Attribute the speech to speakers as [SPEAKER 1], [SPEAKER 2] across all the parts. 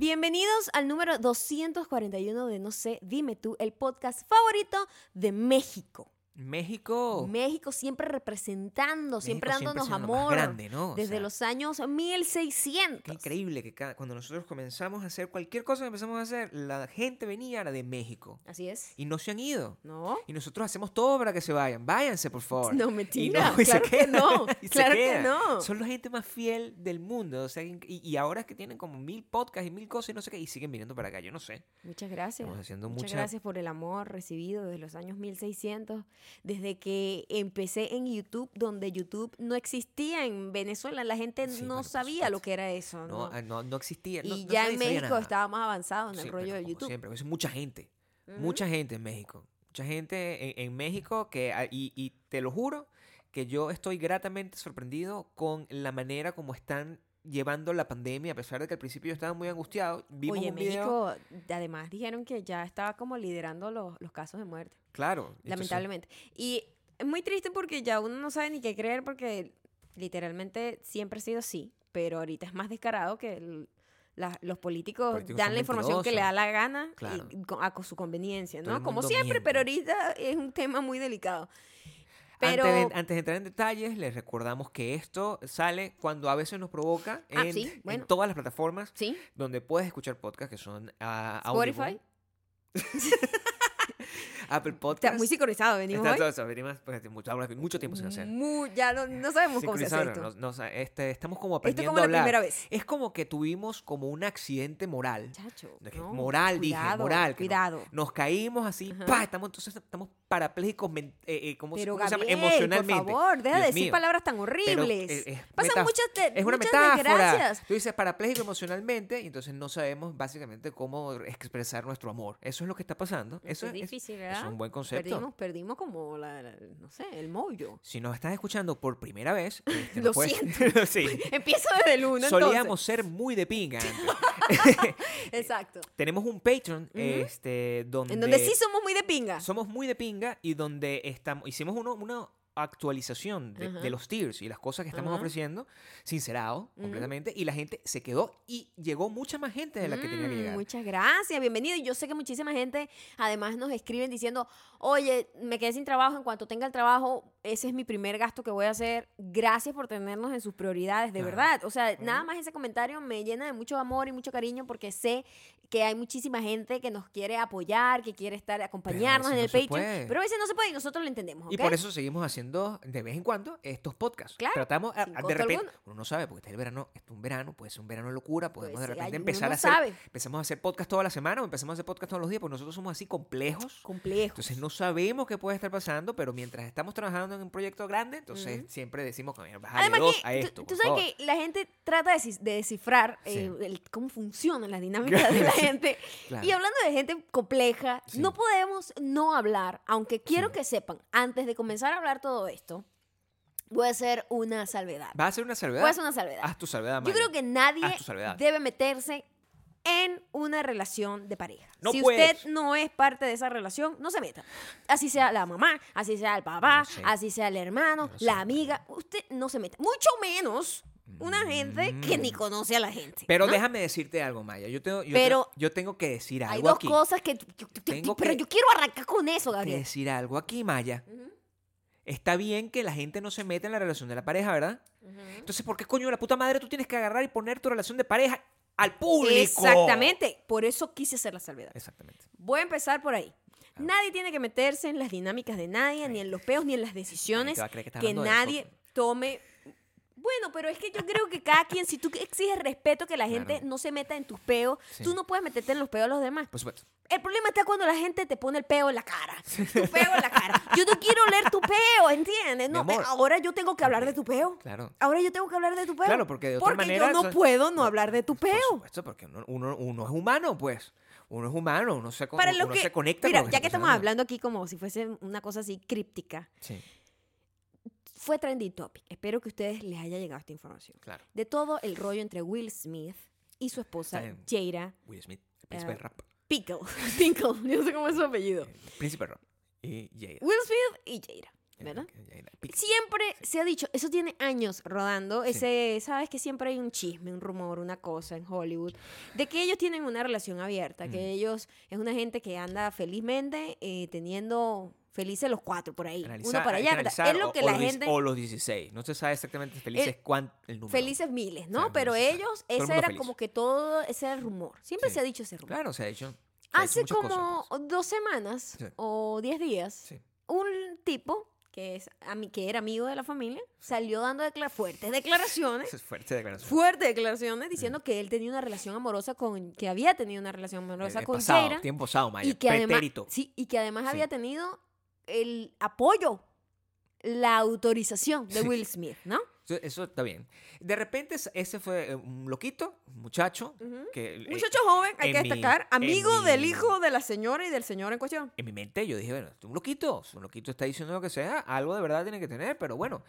[SPEAKER 1] Bienvenidos al número 241 de No sé, dime tú, el podcast favorito de México.
[SPEAKER 2] México.
[SPEAKER 1] México siempre representando, siempre.
[SPEAKER 2] México
[SPEAKER 1] dándonos
[SPEAKER 2] siendo lo más
[SPEAKER 1] amor.
[SPEAKER 2] grande, ¿no?
[SPEAKER 1] Desde
[SPEAKER 2] sea,
[SPEAKER 1] los años 1600.
[SPEAKER 2] Qué increíble que cada- cuando nosotros comenzamos a hacer cualquier cosa que empezamos a hacer, la gente venía era de México.
[SPEAKER 1] Así es.
[SPEAKER 2] Y no se han ido.
[SPEAKER 1] ¿No?
[SPEAKER 2] Y nosotros hacemos todo para que se vayan. Váyanse, por favor.
[SPEAKER 1] No,
[SPEAKER 2] Y
[SPEAKER 1] mentira.
[SPEAKER 2] y se
[SPEAKER 1] claro que no.
[SPEAKER 2] y se
[SPEAKER 1] Claro que no.
[SPEAKER 2] Son la gente más fiel del mundo. O sea, y, y ahora es que tienen como mil podcasts y mil cosas y no sé qué, y siguen viniendo para acá. Yo no sé.
[SPEAKER 1] Muchas gracias.
[SPEAKER 2] Estamos haciendo
[SPEAKER 1] Muchas
[SPEAKER 2] mucha-
[SPEAKER 1] gracias por el amor recibido desde los años 1600, desde que empecé en YouTube, donde YouTube no existía en Venezuela, la gente
[SPEAKER 2] Sí,
[SPEAKER 1] no sabía lo que era eso,
[SPEAKER 2] No,
[SPEAKER 1] ¿no?
[SPEAKER 2] ah, no, no existía.
[SPEAKER 1] y ya en México
[SPEAKER 2] nada.
[SPEAKER 1] estaba más avanzado en el rollo de YouTube.
[SPEAKER 2] Siempre, es mucha gente. Mucha gente en México. Mucha gente en, en México que, ah, y, y te lo juro, que yo estoy gratamente sorprendido con la manera como están llevando la pandemia, a pesar de que al principio yo estaba muy angustiado. Vimos
[SPEAKER 1] Oye,
[SPEAKER 2] un video.
[SPEAKER 1] México, además dijeron que ya estaba como liderando los, los casos de muerte,
[SPEAKER 2] Claro.
[SPEAKER 1] lamentablemente. Y es muy triste porque ya uno no sabe ni qué creer porque literalmente siempre ha sido así, pero ahorita es más descarado que el- la- los políticos,
[SPEAKER 2] Políticos
[SPEAKER 1] dan la información que le da la gana
[SPEAKER 2] Claro.
[SPEAKER 1] y a co- su conveniencia, ¿no? Como siempre,
[SPEAKER 2] miente.
[SPEAKER 1] pero ahorita es un tema muy delicado. Pero
[SPEAKER 2] Antes, de, antes de entrar en detalles, les recordamos que esto sale cuando a veces nos provoca
[SPEAKER 1] Ah,
[SPEAKER 2] en, todas las plataformas
[SPEAKER 1] sí,
[SPEAKER 2] donde puedes escuchar podcasts que son ah,
[SPEAKER 1] Spotify.
[SPEAKER 2] Apple
[SPEAKER 1] Está
[SPEAKER 2] Podcasts.
[SPEAKER 1] muy sincronizado, venimos
[SPEAKER 2] Está
[SPEAKER 1] hoy.
[SPEAKER 2] todo eso, venimos, pues, mucho, mucho tiempo sin hacer.
[SPEAKER 1] Mu- ya no, no sabemos cómo se hace esto.
[SPEAKER 2] no, no, este, estamos como
[SPEAKER 1] Esto es
[SPEAKER 2] aprendiendo
[SPEAKER 1] como
[SPEAKER 2] a
[SPEAKER 1] la primera vez.
[SPEAKER 2] Es como que tuvimos como un accidente moral.
[SPEAKER 1] Chacho,
[SPEAKER 2] moral, dije, moral. que
[SPEAKER 1] Cuidado.
[SPEAKER 2] Nos caímos así, pa, estamos, entonces estamos parapléjicos, eh, eh, ¿cómo, se-
[SPEAKER 1] Pero
[SPEAKER 2] cómo se llama? Emocionalmente.
[SPEAKER 1] por favor, deja de decir
[SPEAKER 2] mío.
[SPEAKER 1] palabras tan
[SPEAKER 2] Pero,
[SPEAKER 1] horribles.
[SPEAKER 2] eh, es
[SPEAKER 1] Pasan muchas,
[SPEAKER 2] Es una
[SPEAKER 1] muchas
[SPEAKER 2] metáfora.
[SPEAKER 1] desgracias.
[SPEAKER 2] Tú dices parapléjico emocionalmente y entonces no sabemos básicamente cómo expresar nuestro amor. Eso es lo que está pasando.
[SPEAKER 1] Eso
[SPEAKER 2] Eso
[SPEAKER 1] es
[SPEAKER 2] es,
[SPEAKER 1] difícil,
[SPEAKER 2] es
[SPEAKER 1] ¿verdad?
[SPEAKER 2] un buen concepto.
[SPEAKER 1] Perdimos, perdimos como la, la- no sé, el mollo.
[SPEAKER 2] Si nos estás escuchando por primera vez, este,
[SPEAKER 1] Lo
[SPEAKER 2] puedes- sí.
[SPEAKER 1] Empiezo desde el uno,
[SPEAKER 2] Solíamos ser muy de pinga antes.
[SPEAKER 1] Exacto.
[SPEAKER 2] Tenemos un Patreon este, donde,
[SPEAKER 1] En donde sí somos muy de pinga.
[SPEAKER 2] somos muy de pinga y donde estamos, hicimos uno, una actualización de,
[SPEAKER 1] Ajá.
[SPEAKER 2] de los tiers y las cosas que estamos
[SPEAKER 1] Ajá.
[SPEAKER 2] ofreciendo, sincerado,
[SPEAKER 1] Ujú.
[SPEAKER 2] completamente, y la gente se quedó y llegó mucha más gente de la que tenía que
[SPEAKER 1] Mm,
[SPEAKER 2] llegar.
[SPEAKER 1] Muchas gracias, bienvenido. Y yo sé que muchísima gente además nos escriben diciendo, oye, me quedé sin trabajo, en cuanto tenga el trabajo, ese es mi primer gasto que voy a hacer. Gracias por tenernos en sus prioridades, de verdad. O sea, nada más ese comentario me llena de mucho amor y mucho cariño porque sé que hay muchísima gente que nos quiere apoyar, que quiere estar, acompañarnos en el
[SPEAKER 2] no
[SPEAKER 1] Patreon. Pero a veces no se puede y nosotros lo entendemos, ¿ok?
[SPEAKER 2] Y por eso seguimos haciendo de vez en cuando estos podcasts.
[SPEAKER 1] Claro,
[SPEAKER 2] Tratamos, a- de repente,
[SPEAKER 1] alguno.
[SPEAKER 2] uno no sabe, porque está el verano, está un verano, puede ser un verano de locura, podemos
[SPEAKER 1] Pues
[SPEAKER 2] de repente empezar
[SPEAKER 1] no
[SPEAKER 2] a hacer,
[SPEAKER 1] sabe.
[SPEAKER 2] empezamos a hacer podcast toda la semana o empezamos a hacer podcast todos los días, porque nosotros somos así complejos.
[SPEAKER 1] Complejo.
[SPEAKER 2] Entonces no sabemos qué puede estar pasando, pero mientras estamos trabajando en un proyecto grande, entonces siempre decimos que bájale
[SPEAKER 1] Además
[SPEAKER 2] dos
[SPEAKER 1] que
[SPEAKER 2] a esto.
[SPEAKER 1] tú, sabes
[SPEAKER 2] favor".
[SPEAKER 1] que la gente trata de, descifrar
[SPEAKER 2] Sí.
[SPEAKER 1] eh, el- cómo funcionan las dinámicas de la gente.
[SPEAKER 2] claro.
[SPEAKER 1] Y hablando de gente compleja,
[SPEAKER 2] Sí.
[SPEAKER 1] no podemos no hablar, aunque quiero que sepan, antes de comenzar a hablar todo esto, voy a hacer una salvedad.
[SPEAKER 2] ¿Vas a hacer una salvedad?
[SPEAKER 1] Voy a hacer una salvedad.
[SPEAKER 2] Haz tu salvedad,
[SPEAKER 1] Yo
[SPEAKER 2] Maya.
[SPEAKER 1] creo que nadie
[SPEAKER 2] Haz tu salvedad.
[SPEAKER 1] debe meterse en una relación de pareja.
[SPEAKER 2] No
[SPEAKER 1] si
[SPEAKER 2] puedes.
[SPEAKER 1] usted no es parte de esa relación, no se meta. Así sea la mamá, así sea el papá,
[SPEAKER 2] No sé.
[SPEAKER 1] así sea el hermano,
[SPEAKER 2] No sé.
[SPEAKER 1] la amiga, usted no se meta. Mucho menos una gente que ni
[SPEAKER 2] Mm.
[SPEAKER 1] conoce a la gente.
[SPEAKER 2] Pero
[SPEAKER 1] ¿no?
[SPEAKER 2] déjame decirte algo, Maya. Yo tengo, yo
[SPEAKER 1] Pero
[SPEAKER 2] tengo, yo tengo que decir algo
[SPEAKER 1] Hay dos
[SPEAKER 2] aquí.
[SPEAKER 1] cosas que... yo- yo- yo-
[SPEAKER 2] Tengo
[SPEAKER 1] pero
[SPEAKER 2] que-
[SPEAKER 1] yo quiero arrancar con eso,
[SPEAKER 2] que
[SPEAKER 1] Gabriel.
[SPEAKER 2] decir algo aquí, Maya.
[SPEAKER 1] Ujú,
[SPEAKER 2] Está bien que la gente no se meta en la relación de la pareja, ¿verdad? Entonces, ¿por qué coño de la puta madre tú tienes que agarrar y poner tu relación de pareja al público?
[SPEAKER 1] Exactamente. Por eso quise hacer la salvedad.
[SPEAKER 2] Exactamente.
[SPEAKER 1] Voy a empezar por ahí. Nadie tiene que meterse en las dinámicas de nadie, ni en los peos, ni en las decisiones
[SPEAKER 2] que
[SPEAKER 1] que nadie tome. Bueno, pero es que yo creo que cada quien, si tú exiges respeto, que la gente
[SPEAKER 2] Claro.
[SPEAKER 1] no se meta en tus peos,
[SPEAKER 2] Sí.
[SPEAKER 1] tú no puedes meterte en los peos de los demás.
[SPEAKER 2] Por supuesto.
[SPEAKER 1] El problema está cuando la gente te pone el peo en la cara. Tu peo en la cara. Yo no quiero leer tu peo, ¿entiendes? No, ahora yo tengo que hablar de tu peo.
[SPEAKER 2] Claro.
[SPEAKER 1] Ahora yo tengo que hablar de tu peo.
[SPEAKER 2] Claro, porque de otra
[SPEAKER 1] Porque
[SPEAKER 2] manera,
[SPEAKER 1] yo no
[SPEAKER 2] eso-
[SPEAKER 1] puedo no hablar de tu
[SPEAKER 2] Por
[SPEAKER 1] peo.
[SPEAKER 2] supuesto, porque uno, uno, uno es humano, pues. Uno es humano, uno se,
[SPEAKER 1] Para
[SPEAKER 2] uno
[SPEAKER 1] que,
[SPEAKER 2] se conecta
[SPEAKER 1] mira,
[SPEAKER 2] con lo
[SPEAKER 1] ya que estamos hablando aquí como si fuese una cosa así críptica,
[SPEAKER 2] Sí,
[SPEAKER 1] fue trending topic. Espero que a ustedes les haya llegado esta información.
[SPEAKER 2] claro.
[SPEAKER 1] De todo el rollo entre Will Smith y su esposa. Jada
[SPEAKER 2] Will Smith, el príncipe
[SPEAKER 1] Ah.
[SPEAKER 2] del rap.
[SPEAKER 1] Pickle. Pickle, yo no sé cómo es su apellido.
[SPEAKER 2] El príncipe del rap. Y Jada.
[SPEAKER 1] Will Smith y Jada. ¿verdad? Siempre se ha dicho, eso tiene años rodando,
[SPEAKER 2] Sí.
[SPEAKER 1] ese, sabes que siempre hay un chisme, un rumor, una cosa en Hollywood, de que ellos tienen una relación abierta, que
[SPEAKER 2] Ujú.
[SPEAKER 1] ellos es una gente que anda felizmente eh, teniendo felices los cuatro por ahí,
[SPEAKER 2] Analizar-
[SPEAKER 1] uno para allá, es lo
[SPEAKER 2] o-
[SPEAKER 1] que
[SPEAKER 2] o
[SPEAKER 1] la
[SPEAKER 2] diez-
[SPEAKER 1] gente...
[SPEAKER 2] O los 16. No se sabe exactamente felices cuánto el número.
[SPEAKER 1] Felices miles, ¿no?
[SPEAKER 2] Sabemos,
[SPEAKER 1] Pero
[SPEAKER 2] sí, claro.
[SPEAKER 1] ellos,
[SPEAKER 2] el
[SPEAKER 1] ese era
[SPEAKER 2] feliz.
[SPEAKER 1] como que todo, ese era el rumor. Siempre
[SPEAKER 2] Sí.
[SPEAKER 1] se ha dicho ese rumor.
[SPEAKER 2] Claro, se ha hecho. se ha
[SPEAKER 1] Hace
[SPEAKER 2] muchas cosas,
[SPEAKER 1] como
[SPEAKER 2] pues.
[SPEAKER 1] dos semanas
[SPEAKER 2] Sí.
[SPEAKER 1] o diez días,
[SPEAKER 2] Sí.
[SPEAKER 1] un tipo que, es, que era amigo de la familia salió dando decla- fuertes declaraciones,
[SPEAKER 2] es fuerte declaración.
[SPEAKER 1] fuertes declaraciones, diciendo que él tenía una relación amorosa con, que había tenido una relación amorosa
[SPEAKER 2] Eh,
[SPEAKER 1] con
[SPEAKER 2] pasado,
[SPEAKER 1] Jaira
[SPEAKER 2] tiempo pasado, Maya.
[SPEAKER 1] y que además, sí, y que además
[SPEAKER 2] Sí.
[SPEAKER 1] había tenido el apoyo, la autorización de. Will Smith, ¿no?
[SPEAKER 2] Eso, está bien. De repente es- ese fue eh, un loquito, un muchacho, que eh,
[SPEAKER 1] Muchacho joven, hay que destacar, amigo del
[SPEAKER 2] mi-
[SPEAKER 1] hijo de la señora y del señor en cuestión.
[SPEAKER 2] en mi mente yo dije, bueno, este es un loquito, un loquito está diciendo lo que sea, algo de verdad tiene que tener, pero bueno,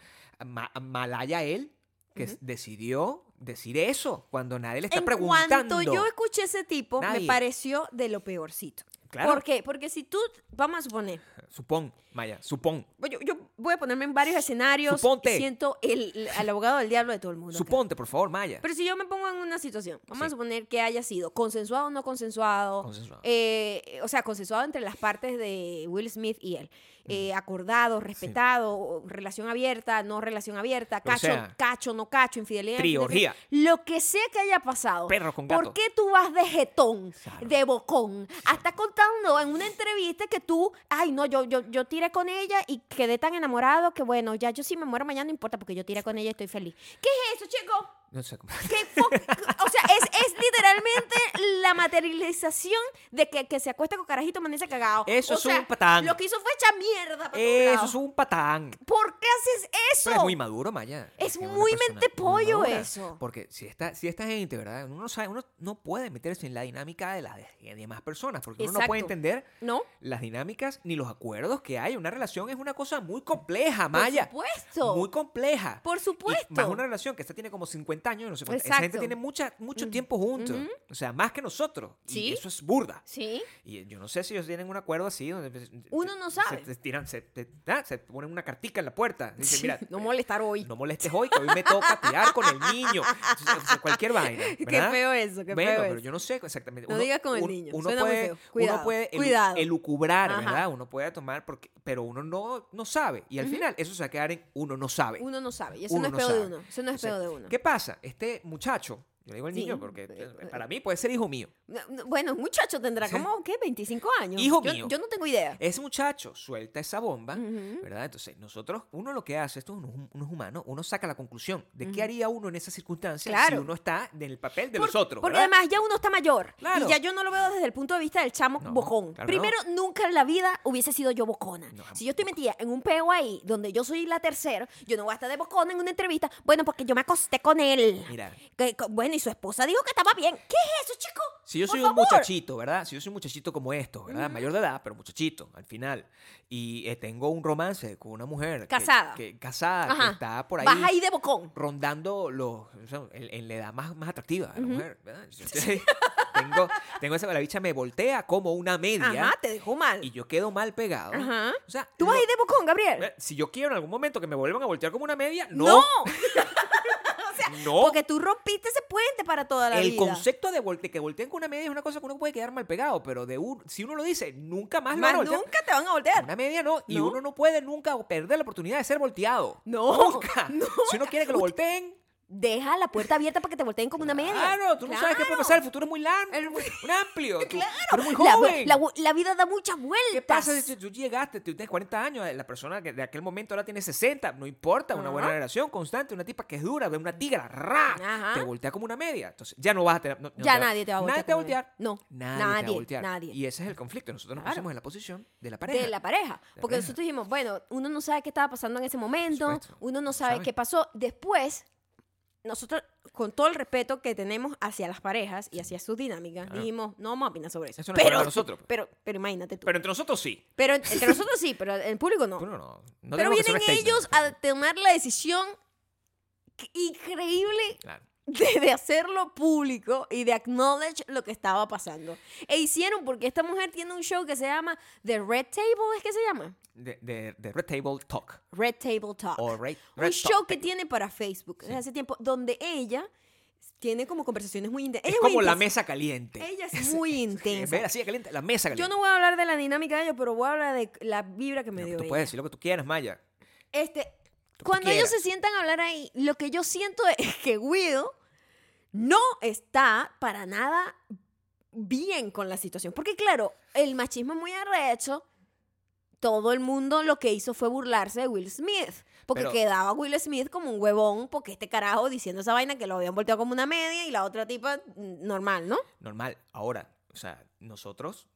[SPEAKER 2] ma- malaya él que decidió decir eso cuando nadie le está
[SPEAKER 1] en
[SPEAKER 2] preguntando.
[SPEAKER 1] yo escuché ese tipo, me pareció de lo peorcito.
[SPEAKER 2] Claro.
[SPEAKER 1] ¿Por qué? Porque si tú, vamos a suponer,
[SPEAKER 2] Supón, Maya, supón,
[SPEAKER 1] yo, yo voy a ponerme en varios escenarios,
[SPEAKER 2] Suponte.
[SPEAKER 1] siento el, el abogado del diablo de todo el mundo. acá.
[SPEAKER 2] suponte, por favor, Maya.
[SPEAKER 1] Pero si yo me pongo en una situación, vamos a suponer que haya sido consensuado o no consensuado,
[SPEAKER 2] Consensuado.
[SPEAKER 1] eh, o sea, consensuado entre las partes de Will Smith y él, eh, acordado, respetado, relación abierta, no relación abierta, cacho,
[SPEAKER 2] sea.
[SPEAKER 1] cacho, no cacho, infidelidad. Infidelidad, Lo que sea que haya pasado.
[SPEAKER 2] Perro con
[SPEAKER 1] ¿Por
[SPEAKER 2] gato.
[SPEAKER 1] qué tú vas de jetón,
[SPEAKER 2] Claro.
[SPEAKER 1] de bocón? Hasta contando en una entrevista que tú, ay, no, yo, yo, yo tiré con ella y quedé tan enamorado que, bueno, ya yo si me muero mañana no importa porque yo tiré con ella y estoy feliz. ¿Qué es eso, chico?
[SPEAKER 2] No sé cómo.
[SPEAKER 1] ¿Qué fo- o sea, es, es literalmente la materialización de que, que se acuesta con carajito amanece cagado.
[SPEAKER 2] Eso
[SPEAKER 1] O
[SPEAKER 2] es
[SPEAKER 1] sea,
[SPEAKER 2] un patán.
[SPEAKER 1] Lo que hizo fue echar mierda para
[SPEAKER 2] Eso es un patán.
[SPEAKER 1] ¿Por qué haces eso?
[SPEAKER 2] Pero es muy maduro, Maya.
[SPEAKER 1] Es muy mente pollo eso.
[SPEAKER 2] Porque si esta, si esta gente, ¿verdad? Uno no sabe, uno no puede meterse en la dinámica de las de- demás personas, porque uno no puede entender
[SPEAKER 1] ¿No?
[SPEAKER 2] las dinámicas ni los acuerdos que hay. Una relación es una cosa muy compleja, Maya.
[SPEAKER 1] Por supuesto.
[SPEAKER 2] Muy compleja.
[SPEAKER 1] Por
[SPEAKER 2] Y
[SPEAKER 1] supuesto.
[SPEAKER 2] más una relación que esta tiene como 50 años, no sé cuánto. Esa gente tiene mucha, mucho tiempo juntos. O sea, más que nosotros. Y eso es burda.
[SPEAKER 1] Sí.
[SPEAKER 2] Y yo no sé si ellos tienen un acuerdo así donde
[SPEAKER 1] Uno no
[SPEAKER 2] se-
[SPEAKER 1] sabe.
[SPEAKER 2] Se, tiran, se, te- ah, se ponen una cartica en la puerta. Dicen,
[SPEAKER 1] Sí,
[SPEAKER 2] mira,
[SPEAKER 1] no
[SPEAKER 2] eh,
[SPEAKER 1] molestar hoy.
[SPEAKER 2] no molestes hoy, que hoy me toca tirar con el niño. O sea, cualquier vaina.
[SPEAKER 1] Qué feo eso, qué
[SPEAKER 2] bueno,
[SPEAKER 1] feo
[SPEAKER 2] pero
[SPEAKER 1] eso.
[SPEAKER 2] yo no sé exactamente.
[SPEAKER 1] No digas con el niño,
[SPEAKER 2] Uno
[SPEAKER 1] suena muy
[SPEAKER 2] puede,
[SPEAKER 1] feo. Cuidado,
[SPEAKER 2] uno puede
[SPEAKER 1] cuidado.
[SPEAKER 2] elucubrar,
[SPEAKER 1] Ajá.
[SPEAKER 2] ¿verdad? Uno puede tomar, porque, pero uno no, no sabe. Y al final eso se va a quedar en uno no sabe.
[SPEAKER 1] Uno no sabe. Y eso
[SPEAKER 2] Uno
[SPEAKER 1] no es
[SPEAKER 2] no
[SPEAKER 1] peo de uno. Eso no es
[SPEAKER 2] O sea,
[SPEAKER 1] peo de uno.
[SPEAKER 2] ¿Qué pasa? Este muchacho, yo le digo el
[SPEAKER 1] Sí.
[SPEAKER 2] niño porque
[SPEAKER 1] Eh,
[SPEAKER 2] eh, para mí puede ser hijo mío.
[SPEAKER 1] No, no, Bueno, un muchacho tendrá como, ¿qué? 25 años.
[SPEAKER 2] Hijo
[SPEAKER 1] yo,
[SPEAKER 2] mío.
[SPEAKER 1] Yo no tengo idea.
[SPEAKER 2] Ese muchacho suelta esa bomba. ¿verdad? Entonces, nosotros, uno lo que hace, esto es hum- uno es humano, uno saca la conclusión de qué haría uno en esas circunstancias
[SPEAKER 1] Claro.
[SPEAKER 2] si uno está en el papel de
[SPEAKER 1] Por-
[SPEAKER 2] los otros.
[SPEAKER 1] Porque
[SPEAKER 2] ¿verdad?
[SPEAKER 1] además ya uno está mayor.
[SPEAKER 2] Claro.
[SPEAKER 1] Y ya yo no lo veo desde el punto de vista del chamo
[SPEAKER 2] No,
[SPEAKER 1] bocón.
[SPEAKER 2] claro
[SPEAKER 1] Primero, nunca en la vida hubiese sido yo bocona.
[SPEAKER 2] No,
[SPEAKER 1] si yo estoy metida en un peo ahí donde yo soy la tercera, yo no voy a estar de bocona en una entrevista. Bueno, porque yo me acosté con él.
[SPEAKER 2] Mira,
[SPEAKER 1] que- bueno, y su esposa dijo que estaba bien. ¿Qué es eso, chico?
[SPEAKER 2] si yo
[SPEAKER 1] Por
[SPEAKER 2] soy un
[SPEAKER 1] favor.
[SPEAKER 2] muchachito, ¿verdad? Si yo soy un muchachito como esto, ¿verdad?
[SPEAKER 1] Ujú.
[SPEAKER 2] Mayor de edad, pero muchachito, al final, y eh, tengo un romance con una mujer que-
[SPEAKER 1] Casada.
[SPEAKER 2] que, casada, que
[SPEAKER 1] Ajá.
[SPEAKER 2] está por ahí.
[SPEAKER 1] Vas ahí de bocón.
[SPEAKER 2] rondando los, o sea, en, en la edad más, más atractiva de la
[SPEAKER 1] Ujú.
[SPEAKER 2] mujer, ¿verdad? Yo tengo, tengo esa, la bicha me voltea como una media
[SPEAKER 1] Ajá, te dejó mal.
[SPEAKER 2] y yo quedo mal pegado.
[SPEAKER 1] Ajá.
[SPEAKER 2] O sea,
[SPEAKER 1] ¿Tú vas
[SPEAKER 2] lo-
[SPEAKER 1] ahí de bocón, Gabriel?
[SPEAKER 2] eh, si yo quiero en algún momento que me vuelvan a voltear como una media, no.
[SPEAKER 1] No,
[SPEAKER 2] No.
[SPEAKER 1] porque tú rompiste ese puente para toda la
[SPEAKER 2] el
[SPEAKER 1] vida.
[SPEAKER 2] concepto de, volte- que volteen con una media es una cosa que uno puede quedar mal pegado, pero de un, si uno lo dice, nunca más, lo van a
[SPEAKER 1] nunca te van a voltear.
[SPEAKER 2] Una media no, y
[SPEAKER 1] No.
[SPEAKER 2] uno no puede nunca perder la oportunidad de ser volteado.
[SPEAKER 1] No,
[SPEAKER 2] Nunca.
[SPEAKER 1] no.
[SPEAKER 2] Si uno quiere que lo volteen,
[SPEAKER 1] Deja la puerta abierta para que te volteen como una media.
[SPEAKER 2] Claro, tú no sabes qué puede pasar, el futuro es muy largo,
[SPEAKER 1] El-
[SPEAKER 2] muy, amplio, tú, tú eres muy joven.
[SPEAKER 1] la- la vida da muchas vueltas.
[SPEAKER 2] ¿Qué pasa si tú llegaste, tú tienes 40 años, la persona que de aquel momento ahora tiene 60, no importa, una buena relación constante, una tipa que es dura, una tigra, ra,
[SPEAKER 1] Ajá.
[SPEAKER 2] te voltea como una media. Entonces, ya no vas a tener... no- no
[SPEAKER 1] Ya
[SPEAKER 2] te va-
[SPEAKER 1] nadie te va a voltear.
[SPEAKER 2] Nadie te va a voltear.
[SPEAKER 1] No,
[SPEAKER 2] Nadie, te va a
[SPEAKER 1] nadie,
[SPEAKER 2] voltear.
[SPEAKER 1] nadie.
[SPEAKER 2] Y ese es el conflicto. Nosotros nos
[SPEAKER 1] Claro.
[SPEAKER 2] pusimos en la posición de la pareja.
[SPEAKER 1] De la pareja. Porque
[SPEAKER 2] pareja.
[SPEAKER 1] nosotros dijimos, bueno, uno no sabe qué estaba pasando en ese momento, uno no
[SPEAKER 2] No
[SPEAKER 1] sabe,
[SPEAKER 2] sabe.
[SPEAKER 1] qué pasó. Después, nosotros, con todo el respeto que tenemos hacia las parejas y hacia sus dinámicas,
[SPEAKER 2] Claro.
[SPEAKER 1] dijimos, no vamos a opinar sobre eso.
[SPEAKER 2] Eso no es
[SPEAKER 1] pero,
[SPEAKER 2] para nosotros, pues.
[SPEAKER 1] Pero, pero imagínate tú.
[SPEAKER 2] Pero entre nosotros sí.
[SPEAKER 1] Pero entre nosotros sí, pero el público no.
[SPEAKER 2] Tú no,
[SPEAKER 1] pero vienen ellos a tomar la decisión increíble
[SPEAKER 2] Claro.
[SPEAKER 1] De, de hacerlo público y de acknowledge lo que estaba pasando. E hicieron, porque esta mujer tiene un show que se llama The Red Table, ¿es que se llama?
[SPEAKER 2] De, de, de Red Table Talk.
[SPEAKER 1] Red Table Talk.
[SPEAKER 2] O Red,
[SPEAKER 1] un show
[SPEAKER 2] Talk.
[SPEAKER 1] que tiene para Facebook desde hace tiempo, donde ella tiene como conversaciones muy intensas.
[SPEAKER 2] Es como la mesa caliente.
[SPEAKER 1] Ella es muy
[SPEAKER 2] En
[SPEAKER 1] intensa.
[SPEAKER 2] de así caliente, la mesa
[SPEAKER 1] Yo
[SPEAKER 2] caliente.
[SPEAKER 1] no voy a hablar de la dinámica de ellos, pero voy a hablar de la vibra que me dio
[SPEAKER 2] tú
[SPEAKER 1] ella.
[SPEAKER 2] puedes decir lo que tú quieras, Maya.
[SPEAKER 1] Este, cuando ellos se sientan a hablar ahí, lo que yo siento es que Guido no está para nada bien con la situación. Porque claro, el machismo es muy arrecho. Todo el mundo lo que hizo fue burlarse de Will Smith. Porque
[SPEAKER 2] Pero-
[SPEAKER 1] quedaba Will Smith como un huevón, porque este carajo diciendo esa vaina que lo habían volteado como una media y la otra tipa mm, normal, ¿no?
[SPEAKER 2] Normal. Ahora, o sea, nosotros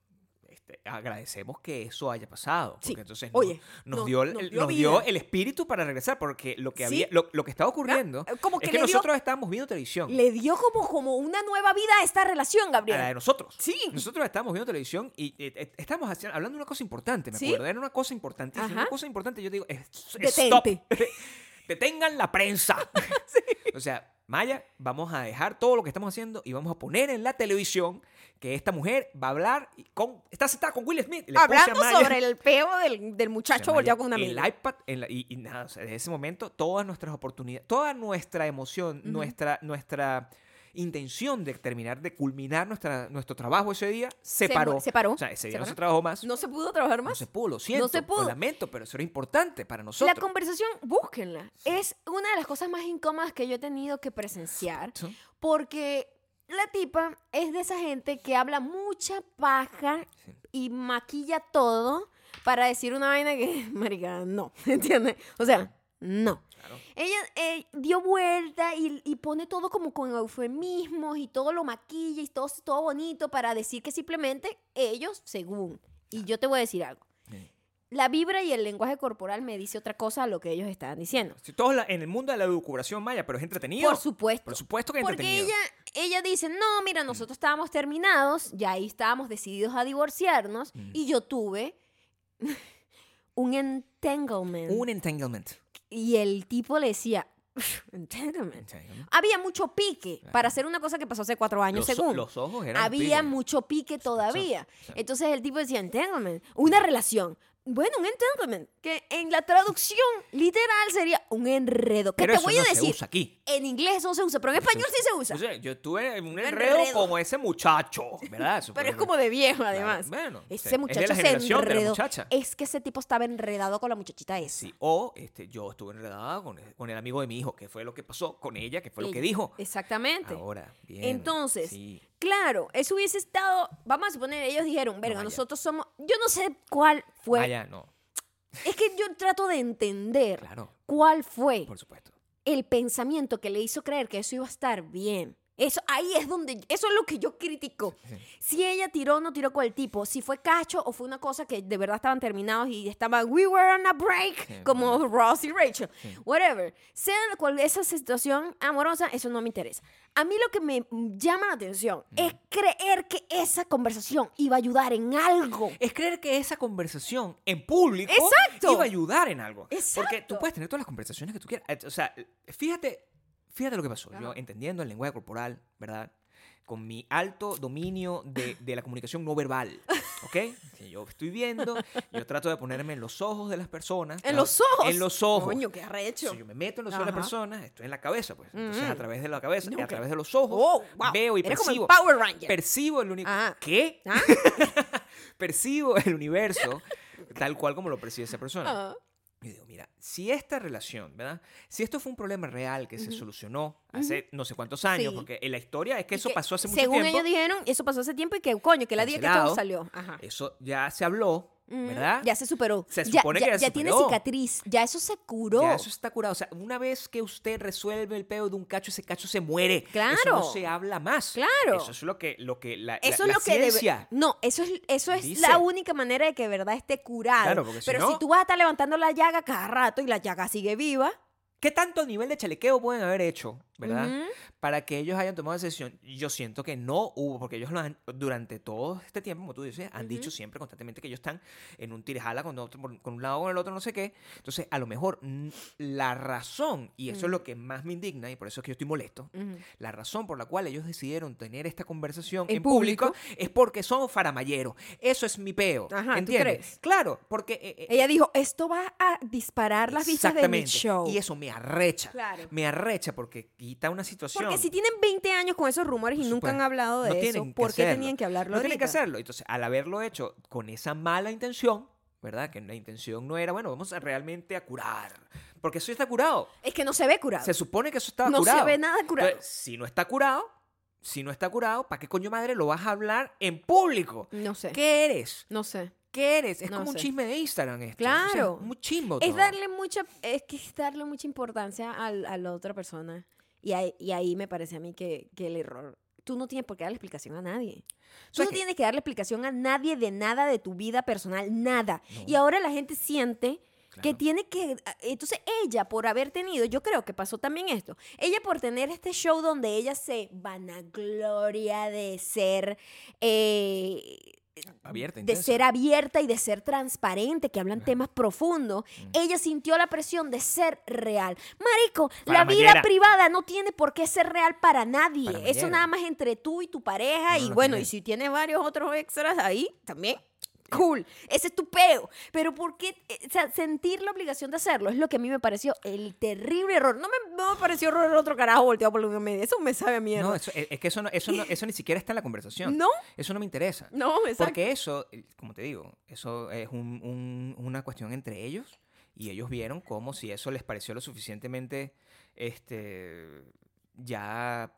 [SPEAKER 2] este, agradecemos que eso haya pasado. Porque
[SPEAKER 1] Sí.
[SPEAKER 2] entonces nos,
[SPEAKER 1] Oye,
[SPEAKER 2] nos
[SPEAKER 1] nos-
[SPEAKER 2] dio, el-
[SPEAKER 1] nos dio
[SPEAKER 2] nos dio
[SPEAKER 1] vida.
[SPEAKER 2] el espíritu para regresar. Porque lo que,
[SPEAKER 1] Sí.
[SPEAKER 2] había, lo, lo que estaba ocurriendo
[SPEAKER 1] Eh, como que
[SPEAKER 2] es que
[SPEAKER 1] le dio-
[SPEAKER 2] nosotros estábamos viendo televisión.
[SPEAKER 1] Le dio como, como una nueva vida a esta relación,
[SPEAKER 2] a la
[SPEAKER 1] Gabriel.
[SPEAKER 2] de nosotros.
[SPEAKER 1] Sí.
[SPEAKER 2] Nosotros estábamos viendo televisión y eh, eh, estábamos haciendo- hablando de una cosa importante, me
[SPEAKER 1] ¿Sí?
[SPEAKER 2] acuerdo. Era una cosa importante. Una cosa importante. Yo digo, es-
[SPEAKER 1] Detente.
[SPEAKER 2] stop. Detengan la prensa. O sea, Maya, vamos a dejar todo lo que estamos haciendo y vamos a poner en la televisión que esta mujer va a hablar con. Está sentada con Will Smith. le
[SPEAKER 1] Hablando
[SPEAKER 2] Maya-
[SPEAKER 1] sobre el peo del, del muchacho volteado con una
[SPEAKER 2] El
[SPEAKER 1] amiga.
[SPEAKER 2] iPad en la- y, y nada, o sea, desde ese momento, todas nuestras oportunidades, toda nuestra emoción, nuestra, nuestra intención de terminar, de culminar nuestra, nuestro trabajo ese día, se,
[SPEAKER 1] Se
[SPEAKER 2] paró.
[SPEAKER 1] se paró,
[SPEAKER 2] O sea, ese
[SPEAKER 1] se
[SPEAKER 2] día no
[SPEAKER 1] paró.
[SPEAKER 2] se trabajó más.
[SPEAKER 1] No se pudo trabajar
[SPEAKER 2] No
[SPEAKER 1] más.
[SPEAKER 2] se pudo, lo siento.
[SPEAKER 1] se pudo.
[SPEAKER 2] Lo lamento, pero eso era importante para
[SPEAKER 1] La
[SPEAKER 2] nosotros.
[SPEAKER 1] conversación, búsquenla. Es una de las cosas más incómodas que yo he tenido que presenciar.
[SPEAKER 2] Sí.
[SPEAKER 1] Porque la tipa es de esa gente que habla mucha paja
[SPEAKER 2] Sí.
[SPEAKER 1] y maquilla todo para decir una vaina que, marica, no, ¿entiendes? O sea, no.
[SPEAKER 2] Claro.
[SPEAKER 1] Ella eh, dio vuelta y, y pone todo como con eufemismos y todo lo maquilla y todo, todo bonito para decir que simplemente ellos, según. Y yo te voy a decir algo.
[SPEAKER 2] Sí.
[SPEAKER 1] La vibra y el lenguaje corporal me dice otra cosa a lo que ellos estaban diciendo.
[SPEAKER 2] Sí, Todos en el mundo de la educación maya, pero es entretenido.
[SPEAKER 1] Por supuesto.
[SPEAKER 2] Por supuesto que es
[SPEAKER 1] Porque
[SPEAKER 2] entretenido.
[SPEAKER 1] ella, ella dice, no, mira, nosotros estábamos terminados, ya ahí estábamos decididos a divorciarnos,
[SPEAKER 2] Mm.
[SPEAKER 1] y yo tuve un entanglement.
[SPEAKER 2] Un entanglement.
[SPEAKER 1] Y el tipo le decía, entanglement.
[SPEAKER 2] Entanglement.
[SPEAKER 1] Había mucho pique
[SPEAKER 2] Claro.
[SPEAKER 1] para hacer una cosa que pasó hace cuatro años,
[SPEAKER 2] Los,
[SPEAKER 1] según.
[SPEAKER 2] los ojos eran
[SPEAKER 1] Había mucho pique todavía. Entonces el tipo decía, entanglement, una relación. Bueno, un entanglement, que en la traducción literal sería un enredo. Que
[SPEAKER 2] Pero
[SPEAKER 1] te
[SPEAKER 2] eso
[SPEAKER 1] voy
[SPEAKER 2] no
[SPEAKER 1] a
[SPEAKER 2] se
[SPEAKER 1] decir,
[SPEAKER 2] usa aquí.
[SPEAKER 1] En inglés no se usa, pero en español sí se usa.
[SPEAKER 2] O sea, yo estuve en un
[SPEAKER 1] enredo.
[SPEAKER 2] enredo como ese muchacho, ¿verdad?
[SPEAKER 1] Pero es como de viejo,
[SPEAKER 2] Claro,
[SPEAKER 1] además.
[SPEAKER 2] bueno, sí,
[SPEAKER 1] ese
[SPEAKER 2] es de
[SPEAKER 1] muchacho
[SPEAKER 2] la
[SPEAKER 1] se
[SPEAKER 2] generación de la
[SPEAKER 1] enredó.
[SPEAKER 2] muchacha.
[SPEAKER 1] Es que ese tipo estaba enredado con la muchachita esa.
[SPEAKER 2] Sí, o este, yo estuve enredada con el, con el amigo de mi hijo, que fue lo que pasó con ella, que fue lo que dijo.
[SPEAKER 1] Exactamente.
[SPEAKER 2] Ahora, bien.
[SPEAKER 1] Entonces,
[SPEAKER 2] sí.
[SPEAKER 1] Claro, eso hubiese estado, vamos a suponer, ellos dijeron, verga, nosotros somos, yo no sé cuál fue,
[SPEAKER 2] Vaya, no,
[SPEAKER 1] es que yo trato de entender
[SPEAKER 2] claro,
[SPEAKER 1] cuál fue
[SPEAKER 2] por supuesto.
[SPEAKER 1] El pensamiento que le hizo creer que eso iba a estar bien. Eso, ahí es donde, eso es lo que yo critico.
[SPEAKER 2] Sí.
[SPEAKER 1] Si ella tiró o no tiró con el tipo, si fue cacho o fue una cosa que de verdad estaban terminados y estaban, we were on a break,
[SPEAKER 2] Sí,
[SPEAKER 1] como Ross y Rachel,
[SPEAKER 2] Sí.
[SPEAKER 1] whatever. Sea cual esa situación amorosa, eso no me interesa. A mí lo que me llama la atención
[SPEAKER 2] Mm.
[SPEAKER 1] es creer que esa conversación iba a ayudar en algo.
[SPEAKER 2] Es creer que esa conversación en público
[SPEAKER 1] Exacto.
[SPEAKER 2] iba a ayudar en algo. Porque tú
[SPEAKER 1] Exacto.
[SPEAKER 2] puedes tener todas las conversaciones que tú quieras. O sea, fíjate, fíjate lo que pasó.
[SPEAKER 1] Claro.
[SPEAKER 2] Yo entendiendo el lenguaje corporal, ¿verdad? Con mi alto dominio de, de la comunicación no verbal, ¿ok? Que yo estoy viendo, yo trato de ponerme en los ojos de las personas.
[SPEAKER 1] En
[SPEAKER 2] ¿no?
[SPEAKER 1] los ojos.
[SPEAKER 2] En los ojos.
[SPEAKER 1] Coño, qué arrecho.
[SPEAKER 2] Si yo me meto en los ojos de
[SPEAKER 1] Ajá.
[SPEAKER 2] las personas, estoy en la cabeza, pues. Entonces,
[SPEAKER 1] Ujú.
[SPEAKER 2] a través de la cabeza
[SPEAKER 1] Ok.
[SPEAKER 2] a través de los ojos,
[SPEAKER 1] Oh, wow.
[SPEAKER 2] veo y
[SPEAKER 1] Eres como el
[SPEAKER 2] percibo.
[SPEAKER 1] Power Ranger.
[SPEAKER 2] Percibo el único.
[SPEAKER 1] Ah.
[SPEAKER 2] ¿Qué?
[SPEAKER 1] ¿Ah?
[SPEAKER 2] percibo el universo tal cual como lo percibe esa persona.
[SPEAKER 1] Ah.
[SPEAKER 2] Y digo, mira, si esta relación, ¿verdad? Si esto fue un problema real que se
[SPEAKER 1] Ujú.
[SPEAKER 2] solucionó hace no sé cuántos años,
[SPEAKER 1] Sí.
[SPEAKER 2] porque en la historia es que
[SPEAKER 1] Y
[SPEAKER 2] eso
[SPEAKER 1] que,
[SPEAKER 2] pasó hace mucho
[SPEAKER 1] Según
[SPEAKER 2] tiempo.
[SPEAKER 1] ellos dijeron, eso pasó hace tiempo y que, coño, que la día que todo salió. Ajá.
[SPEAKER 2] Eso ya se habló, ¿verdad?
[SPEAKER 1] Ya se superó.
[SPEAKER 2] Se
[SPEAKER 1] ya,
[SPEAKER 2] supone
[SPEAKER 1] ya-
[SPEAKER 2] que ya se
[SPEAKER 1] ya tiene cicatriz. Ya eso se curó.
[SPEAKER 2] Ya eso está curado. O sea, una vez que usted resuelve el peo de un cacho, ese cacho se muere. Eso no
[SPEAKER 1] Claro.
[SPEAKER 2] se habla más.
[SPEAKER 1] Claro.
[SPEAKER 2] Eso es lo que, lo que la,
[SPEAKER 1] Eso
[SPEAKER 2] la-
[SPEAKER 1] es
[SPEAKER 2] la
[SPEAKER 1] lo que debe-
[SPEAKER 2] ciencia.
[SPEAKER 1] No, eso es, eso es
[SPEAKER 2] dice.
[SPEAKER 1] la única manera de que verdad esté curado.
[SPEAKER 2] Claro, porque si
[SPEAKER 1] Pero
[SPEAKER 2] no-
[SPEAKER 1] si tú vas a estar levantando la llaga cada rato y la llaga sigue viva,
[SPEAKER 2] ¿Qué tanto nivel de chalequeo pueden haber hecho ¿verdad? Para que ellos hayan tomado esa decisión. Yo siento que no hubo, porque ellos lo han, durante todo este tiempo, como tú dices, han dicho siempre constantemente que ellos están en un tirejala con, otro, con un lado o con el otro, no sé qué. Entonces, a lo mejor la razón, y eso es lo que más me indigna, y por eso es que yo estoy molesto, la razón por la cual ellos decidieron tener esta conversación
[SPEAKER 1] En
[SPEAKER 2] en, público,
[SPEAKER 1] público.
[SPEAKER 2] es porque son faramayeros. Eso es mi peo.
[SPEAKER 1] Ajá, ¿tú
[SPEAKER 2] ¿entiendes?
[SPEAKER 1] crees?
[SPEAKER 2] Claro, porque... eh, eh,
[SPEAKER 1] Ella dijo, esto va a disparar las vistas de mi
[SPEAKER 2] exactamente,
[SPEAKER 1] show.
[SPEAKER 2] Y eso me arrecha.
[SPEAKER 1] Claro.
[SPEAKER 2] Me arrecha porque quita una situación.
[SPEAKER 1] Porque si tienen 20 años con esos rumores y nunca han hablando de
[SPEAKER 2] No
[SPEAKER 1] eso, ¿por qué
[SPEAKER 2] hacerlo.
[SPEAKER 1] tenían que hablarlo
[SPEAKER 2] No tienen que
[SPEAKER 1] ahorita?
[SPEAKER 2] hacerlo. Entonces, al haberlo hecho con esa mala intención, ¿verdad? Que la intención no era, bueno, vamos a realmente a curar. Porque eso está curado.
[SPEAKER 1] Es que no se ve curado.
[SPEAKER 2] Se supone que eso estaba
[SPEAKER 1] no
[SPEAKER 2] curado.
[SPEAKER 1] se ve nada curado.
[SPEAKER 2] Entonces, si no está curado, si no está curado, ¿para qué coño madre lo vas a hablar en público?
[SPEAKER 1] no sé.
[SPEAKER 2] ¿Qué eres?
[SPEAKER 1] No sé.
[SPEAKER 2] ¿Qué eres? Es
[SPEAKER 1] No
[SPEAKER 2] como un
[SPEAKER 1] sé.
[SPEAKER 2] chisme de Instagram esto. O sea,
[SPEAKER 1] Claro.
[SPEAKER 2] muy chimbo
[SPEAKER 1] Es darle mucha, es que es darle mucha importancia al- a la otra persona. Y ahí, y ahí me parece a mí que, que el error. Tú no tienes por qué darle explicación a nadie. Tú
[SPEAKER 2] ¿Sabes
[SPEAKER 1] no tienes que darle explicación a nadie de nada de tu vida personal, nada.
[SPEAKER 2] No.
[SPEAKER 1] Y ahora la gente siente que tiene que... Entonces ella, por haber tenido, yo creo que pasó también esto, ella por tener este show donde ella se vanagloria de ser... eh,
[SPEAKER 2] Abierta,
[SPEAKER 1] de ser abierta y de ser transparente, que hablan temas profundos,
[SPEAKER 2] Mm.
[SPEAKER 1] ella sintió la presión de ser real. Marico, la vida privada no tiene por qué ser real para nadie. Eso nada más entre tú y tu pareja.
[SPEAKER 2] No,
[SPEAKER 1] y
[SPEAKER 2] no
[SPEAKER 1] bueno,
[SPEAKER 2] tiene.
[SPEAKER 1] y si tienes varios otros extras ahí, también. Cool, ese es tu peo. Pero ¿por qué eh, o sea, sentir la obligación de hacerlo? Es lo que a mí me pareció el terrible error. No me, no me pareció error el otro carajo volteado por la media. Eso me sabe a mierda.
[SPEAKER 2] No, eso- es es que eso, no, eso, no- eso ni siquiera está en la conversación.
[SPEAKER 1] ¿No?
[SPEAKER 2] Eso no me interesa.
[SPEAKER 1] No, exacto.
[SPEAKER 2] Porque eso, eh, como te digo, eso es un- un- una cuestión entre ellos y ellos vieron como si eso les pareció lo suficientemente este, ya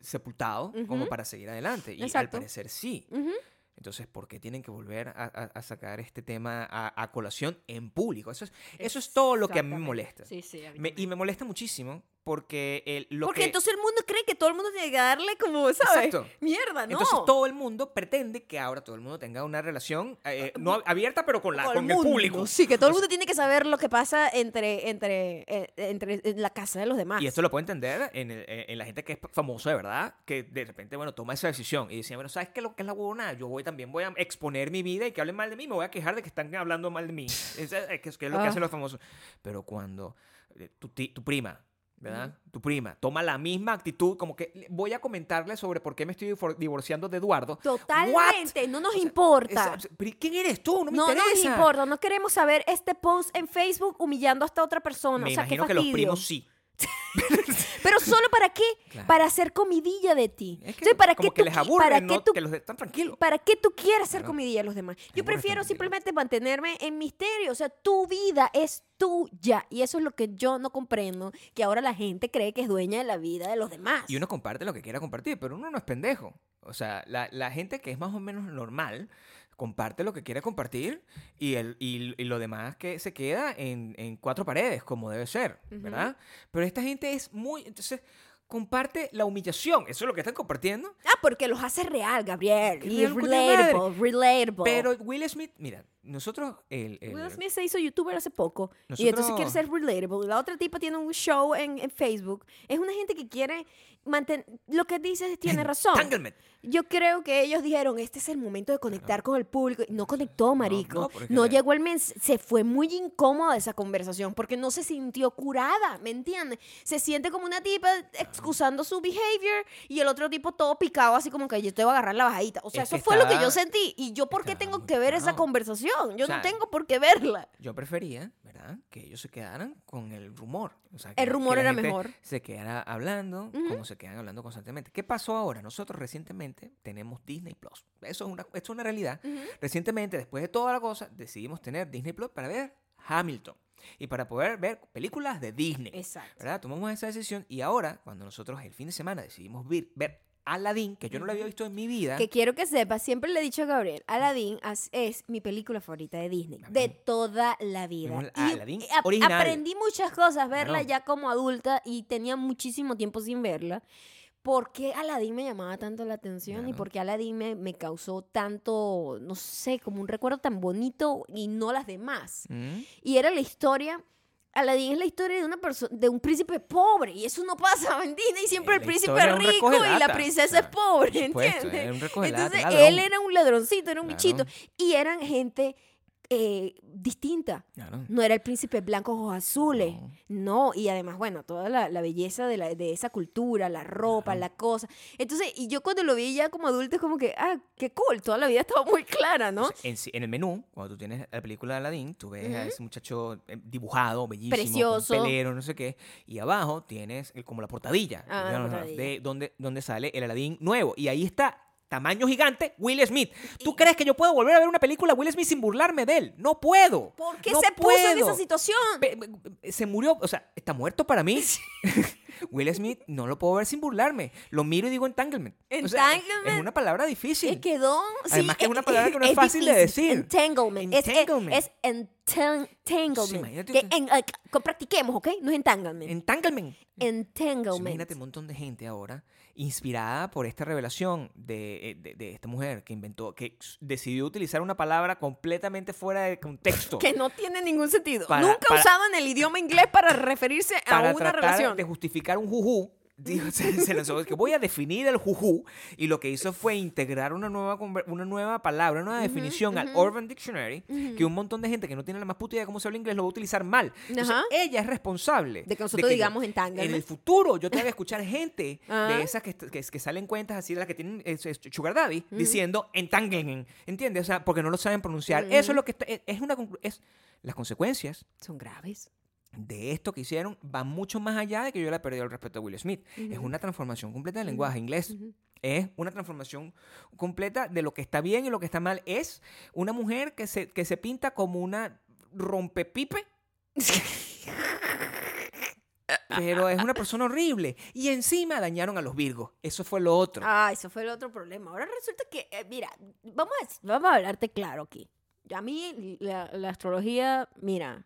[SPEAKER 2] sepultado como para seguir adelante. Y al
[SPEAKER 1] Exacto.
[SPEAKER 2] parecer sí.
[SPEAKER 1] Ujú.
[SPEAKER 2] Entonces, ¿por qué tienen que volver a, a- a sacar este tema a, a colación en público? Eso es, eso es todo lo que a mí me molesta.
[SPEAKER 1] Sí, sí. a mí
[SPEAKER 2] Me- y me molesta muchísimo porque el, lo
[SPEAKER 1] Porque
[SPEAKER 2] que...
[SPEAKER 1] entonces el mundo cree que todo el mundo tiene que darle como, ¿sabes?
[SPEAKER 2] Exacto.
[SPEAKER 1] Mierda, ¿no?
[SPEAKER 2] Entonces todo el mundo pretende que ahora todo el mundo tenga una relación eh, no abierta, pero con, la,
[SPEAKER 1] Con
[SPEAKER 2] con,
[SPEAKER 1] el
[SPEAKER 2] público.
[SPEAKER 1] Sí, que todo el
[SPEAKER 2] O sea,
[SPEAKER 1] mundo tiene que saber lo que pasa entre, entre, eh, entre en la casa de los demás.
[SPEAKER 2] Y esto lo puedo entender en, el- en- la gente que es famosa de verdad, que de repente, bueno, toma esa decisión y decía, bueno, ¿sabes qué es lo que es la huevona? Yo voy también, voy a exponer mi vida y que hablen mal de mí, me voy a quejar de que están hablando mal de mí. Es, es- es que es lo que
[SPEAKER 1] Ah.
[SPEAKER 2] hacen los famosos. Pero cuando eh, tu, ti- tu prima, ¿verdad? Tu prima toma la misma actitud, como que "Le- voy a comentarle sobre por qué me estoy divor- divorciando de Eduardo.
[SPEAKER 1] Totalmente, no nos
[SPEAKER 2] O sea,
[SPEAKER 1] importa.
[SPEAKER 2] ¿Quién eres tú? No me
[SPEAKER 1] no nos importa, no queremos saber este post en Facebook humillando hasta otra persona.
[SPEAKER 2] Me
[SPEAKER 1] o sea, qué
[SPEAKER 2] que los primos sí.
[SPEAKER 1] Pero solo para qué?
[SPEAKER 2] Claro.
[SPEAKER 1] Para hacer comidilla de ti.
[SPEAKER 2] Es que
[SPEAKER 1] Entonces, ¿para qué
[SPEAKER 2] que
[SPEAKER 1] tú
[SPEAKER 2] les aburre,
[SPEAKER 1] para tú
[SPEAKER 2] que los están tranquilos.
[SPEAKER 1] ¿Para qué tú quieres hacer
[SPEAKER 2] Claro.
[SPEAKER 1] comidilla a los demás? Yo prefiero simplemente mantenerme en misterio. O sea, tu vida es tuya. Y eso es lo que yo no comprendo. Que ahora la gente cree que es dueña de la vida de los demás.
[SPEAKER 2] Y uno comparte lo que quiera compartir, pero uno no es pendejo. O sea, la, la gente que es más o menos normal comparte lo que quiere compartir y, el, y, y lo demás que se queda en, en cuatro paredes, como debe ser,
[SPEAKER 1] Ujú.
[SPEAKER 2] ¿verdad? Pero esta gente es muy... Entonces, comparte la humillación. Eso es lo que están compartiendo.
[SPEAKER 1] Ah, porque los hace real, Gabriel. Y relatable, relatable.
[SPEAKER 2] Pero Will Smith, mira, nosotros... El, el-
[SPEAKER 1] Will Smith se hizo youtuber hace poco. Y entonces quiere ser relatable. La otra tipa tiene un show en, en Facebook. Es una gente que quiere mantener... Lo que dices tiene razón. Yo creo que ellos dijeron, este es el momento de conectar con el público. No conectó, marico. No,
[SPEAKER 2] no, porque-
[SPEAKER 1] llegó el mensaje. Se fue muy incómoda esa conversación porque no se sintió curada, ¿me entiendes? Se siente como una tipa excusando su behavior y el otro tipo todo picado, así como que yo te voy a agarrar la bajadita. O sea,
[SPEAKER 2] Es
[SPEAKER 1] eso fue lo que yo sentí. ¿Y yo por qué tengo que ver esa
[SPEAKER 2] picado.
[SPEAKER 1] Yo
[SPEAKER 2] O sea,
[SPEAKER 1] no tengo por qué verla.
[SPEAKER 2] Yo prefería, ¿verdad? Que ellos se quedaran con el rumor. O sea, que
[SPEAKER 1] El
[SPEAKER 2] que
[SPEAKER 1] rumor
[SPEAKER 2] la
[SPEAKER 1] era
[SPEAKER 2] gente
[SPEAKER 1] mejor.
[SPEAKER 2] Se quedara hablando como se quedan hablando constantemente. ¿Qué pasó ahora? Nosotros recientemente tenemos Disney Plus. Eso es una, esto es una realidad. Recientemente, después de toda la cosa, decidimos tener Disney Plus para ver Hamilton y para poder ver películas de Disney.
[SPEAKER 1] Exacto.
[SPEAKER 2] ¿verdad? Tomamos esa decisión y ahora, cuando nosotros el fin de semana decidimos ver, ver Aladdin, que yo no lo había visto en mi vida.
[SPEAKER 1] Que quiero que sepas, siempre le he dicho a Gabriel, Aladdin es mi película favorita de Disney, de toda la vida. Y
[SPEAKER 2] Aladdin original.
[SPEAKER 1] aprendí muchas cosas, verla ya como adulta y tenía muchísimo tiempo sin verla. ¿Por qué Aladdin me llamaba tanto la atención y por qué Aladdin me, me causó tanto, no sé, como un recuerdo tan bonito y no las demás?
[SPEAKER 2] Mm.
[SPEAKER 1] Y era la historia Aladdin es la historia de una persona, de un príncipe pobre, y eso no pasa en Disney, siempre
[SPEAKER 2] Eh,
[SPEAKER 1] el príncipe es rico y la princesa
[SPEAKER 2] claro,
[SPEAKER 1] es pobre,
[SPEAKER 2] supuesto,
[SPEAKER 1] ¿entiendes? Entonces él era un ladroncito, era un
[SPEAKER 2] Claro.
[SPEAKER 1] bichito, y eran gente eh, distinta.
[SPEAKER 2] Claro.
[SPEAKER 1] No era el príncipe blanco ojos azules.
[SPEAKER 2] No.
[SPEAKER 1] No, y además, bueno, toda la, la belleza de, la, de esa cultura, la ropa,
[SPEAKER 2] Claro.
[SPEAKER 1] la cosa. Entonces, y yo cuando lo vi ya como adulto, es como que, ah, qué cool, toda la vida estaba muy clara, ¿no?
[SPEAKER 2] En, en el menú, cuando tú tienes la película de Aladdin, tú ves a ese muchacho eh, dibujado, bellísimo,
[SPEAKER 1] Precioso.
[SPEAKER 2] pelero, no sé qué, y abajo tienes el- como la portadilla,
[SPEAKER 1] Ah, la
[SPEAKER 2] digamos,
[SPEAKER 1] portadilla.
[SPEAKER 2] de donde, donde sale el Aladdin nuevo, y ahí está. Tamaño gigante, Will Smith. ¿Tú crees que yo puedo volver a ver una película Will Smith sin burlarme de él? No puedo.
[SPEAKER 1] ¿Por qué
[SPEAKER 2] No
[SPEAKER 1] se puso en
[SPEAKER 2] puedo.
[SPEAKER 1] esa situación?
[SPEAKER 2] Pe- Se murió, o sea, está muerto para mí. Will Smith no lo puedo ver sin burlarme. Lo miro y digo entanglement. O sea,
[SPEAKER 1] Entanglement.
[SPEAKER 2] es una palabra difícil.
[SPEAKER 1] Eh, quedó.
[SPEAKER 2] Además que es una palabra que no es fácil de decir.
[SPEAKER 1] Entanglement. Es- Es,
[SPEAKER 2] Entanglement.
[SPEAKER 1] es entan- entanglement.
[SPEAKER 2] Sí, imagínate
[SPEAKER 1] que en- practiquemos, ¿ok? No es entanglement.
[SPEAKER 2] Entanglement.
[SPEAKER 1] entanglement.
[SPEAKER 2] Imagínate un montón de gente ahora inspirada por esta revelación de, eh, de- de esta mujer que inventó, que decidió utilizar una palabra completamente fuera de contexto.
[SPEAKER 1] Que no tiene ningún sentido.
[SPEAKER 2] Para-
[SPEAKER 1] Nunca
[SPEAKER 2] para-
[SPEAKER 1] usado en el idioma inglés para referirse
[SPEAKER 2] para
[SPEAKER 1] a una
[SPEAKER 2] tratar
[SPEAKER 1] relación.
[SPEAKER 2] de justificar un juju. se, se lanzó, que voy a definir el juju y lo que hizo fue integrar una nueva, una nueva palabra, una nueva definición al
[SPEAKER 1] ujú.
[SPEAKER 2] Urban Dictionary que un montón de gente que no tiene la más puta idea de cómo se habla inglés lo va a utilizar mal. Entonces, ella es responsable
[SPEAKER 1] De que nosotros
[SPEAKER 2] yo-
[SPEAKER 1] digamos
[SPEAKER 2] en
[SPEAKER 1] entanglement.
[SPEAKER 2] el futuro yo te voy a escuchar gente de esas que, que, que salen cuentas así de las que tienen es- es Sugar Daddy diciendo entanglement, ¿entiendes? O sea, porque no lo saben pronunciar. Eso es lo que está- es, es una es las consecuencias
[SPEAKER 1] Son graves.
[SPEAKER 2] De esto que hicieron va mucho más allá de que yo le he perdido el respeto a Will Smith. Es una transformación completa del lenguaje inglés. Es una transformación completa de lo que está bien y lo que está mal. Es una mujer que se, que se pinta como una rompepipe. Pero es una persona horrible. Y encima dañaron a los Virgos. Eso fue lo otro.
[SPEAKER 1] Ah, eso fue el otro problema. Ahora resulta que, eh, mira, vamos a, vamos a hablarte claro aquí. A mí la, la astrología, mira,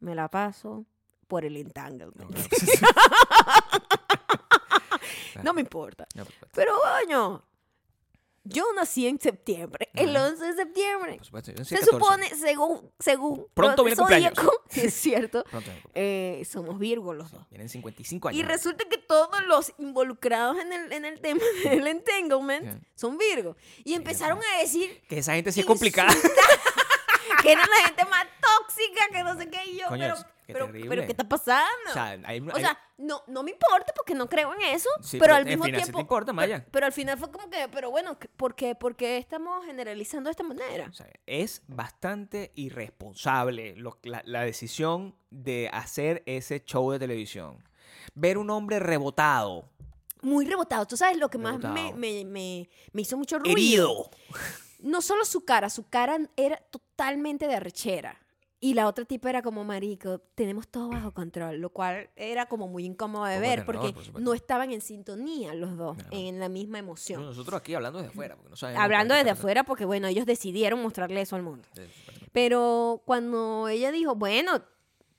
[SPEAKER 1] me la paso por el entanglement.
[SPEAKER 2] No,
[SPEAKER 1] No me importa.
[SPEAKER 2] No, por supuesto.
[SPEAKER 1] Pero, coño, yo nací en septiembre, el
[SPEAKER 2] Ajá.
[SPEAKER 1] 11 de septiembre.
[SPEAKER 2] Por supuesto. Yo nací el
[SPEAKER 1] Se
[SPEAKER 2] 14.
[SPEAKER 1] supone, según, según
[SPEAKER 2] Pronto viene
[SPEAKER 1] zodíaco, es cierto,
[SPEAKER 2] Pronto,
[SPEAKER 1] eh, somos Virgos los dos.
[SPEAKER 2] Vienen 55 años.
[SPEAKER 1] Y resulta que todos los involucrados en el, en el tema del entanglement son Virgos. Y empezaron a decir
[SPEAKER 2] Que esa gente sí es complicada.
[SPEAKER 1] Que eran la gente más tóxica, que no sé qué. Y yo,
[SPEAKER 2] Coño,
[SPEAKER 1] pero,
[SPEAKER 2] qué
[SPEAKER 1] pero,
[SPEAKER 2] terrible.
[SPEAKER 1] pero, ¿qué está pasando?
[SPEAKER 2] O sea, hay,
[SPEAKER 1] O
[SPEAKER 2] hay-
[SPEAKER 1] sea, no, no me importa porque no creo en eso,
[SPEAKER 2] Sí,
[SPEAKER 1] pero
[SPEAKER 2] pero
[SPEAKER 1] al mismo
[SPEAKER 2] fin, así te
[SPEAKER 1] tiempo...
[SPEAKER 2] importa, Maya.
[SPEAKER 1] Pero, pero al final fue como que, pero bueno, ¿por qué, por qué estamos generalizando de esta manera?
[SPEAKER 2] O sea, es bastante irresponsable lo- la, la decisión de hacer ese show de televisión. Ver un hombre rebotado,
[SPEAKER 1] Muy rebotado. Tú sabes lo que más me, me, me hizo mucho ruido.
[SPEAKER 2] herido.
[SPEAKER 1] No solo su cara, su cara era totalmente de arrechera. Y la otra tipa era como, marico, tenemos todo bajo control, lo cual era como muy incómodo de ver porque
[SPEAKER 2] por
[SPEAKER 1] no estaban en sintonía los dos, en la misma emoción.
[SPEAKER 2] Nosotros aquí hablando desde afuera. Porque no sabemos
[SPEAKER 1] Hablando desde afuera porque, bueno, ellos decidieron mostrarle eso al mundo. Pero cuando ella dijo, bueno,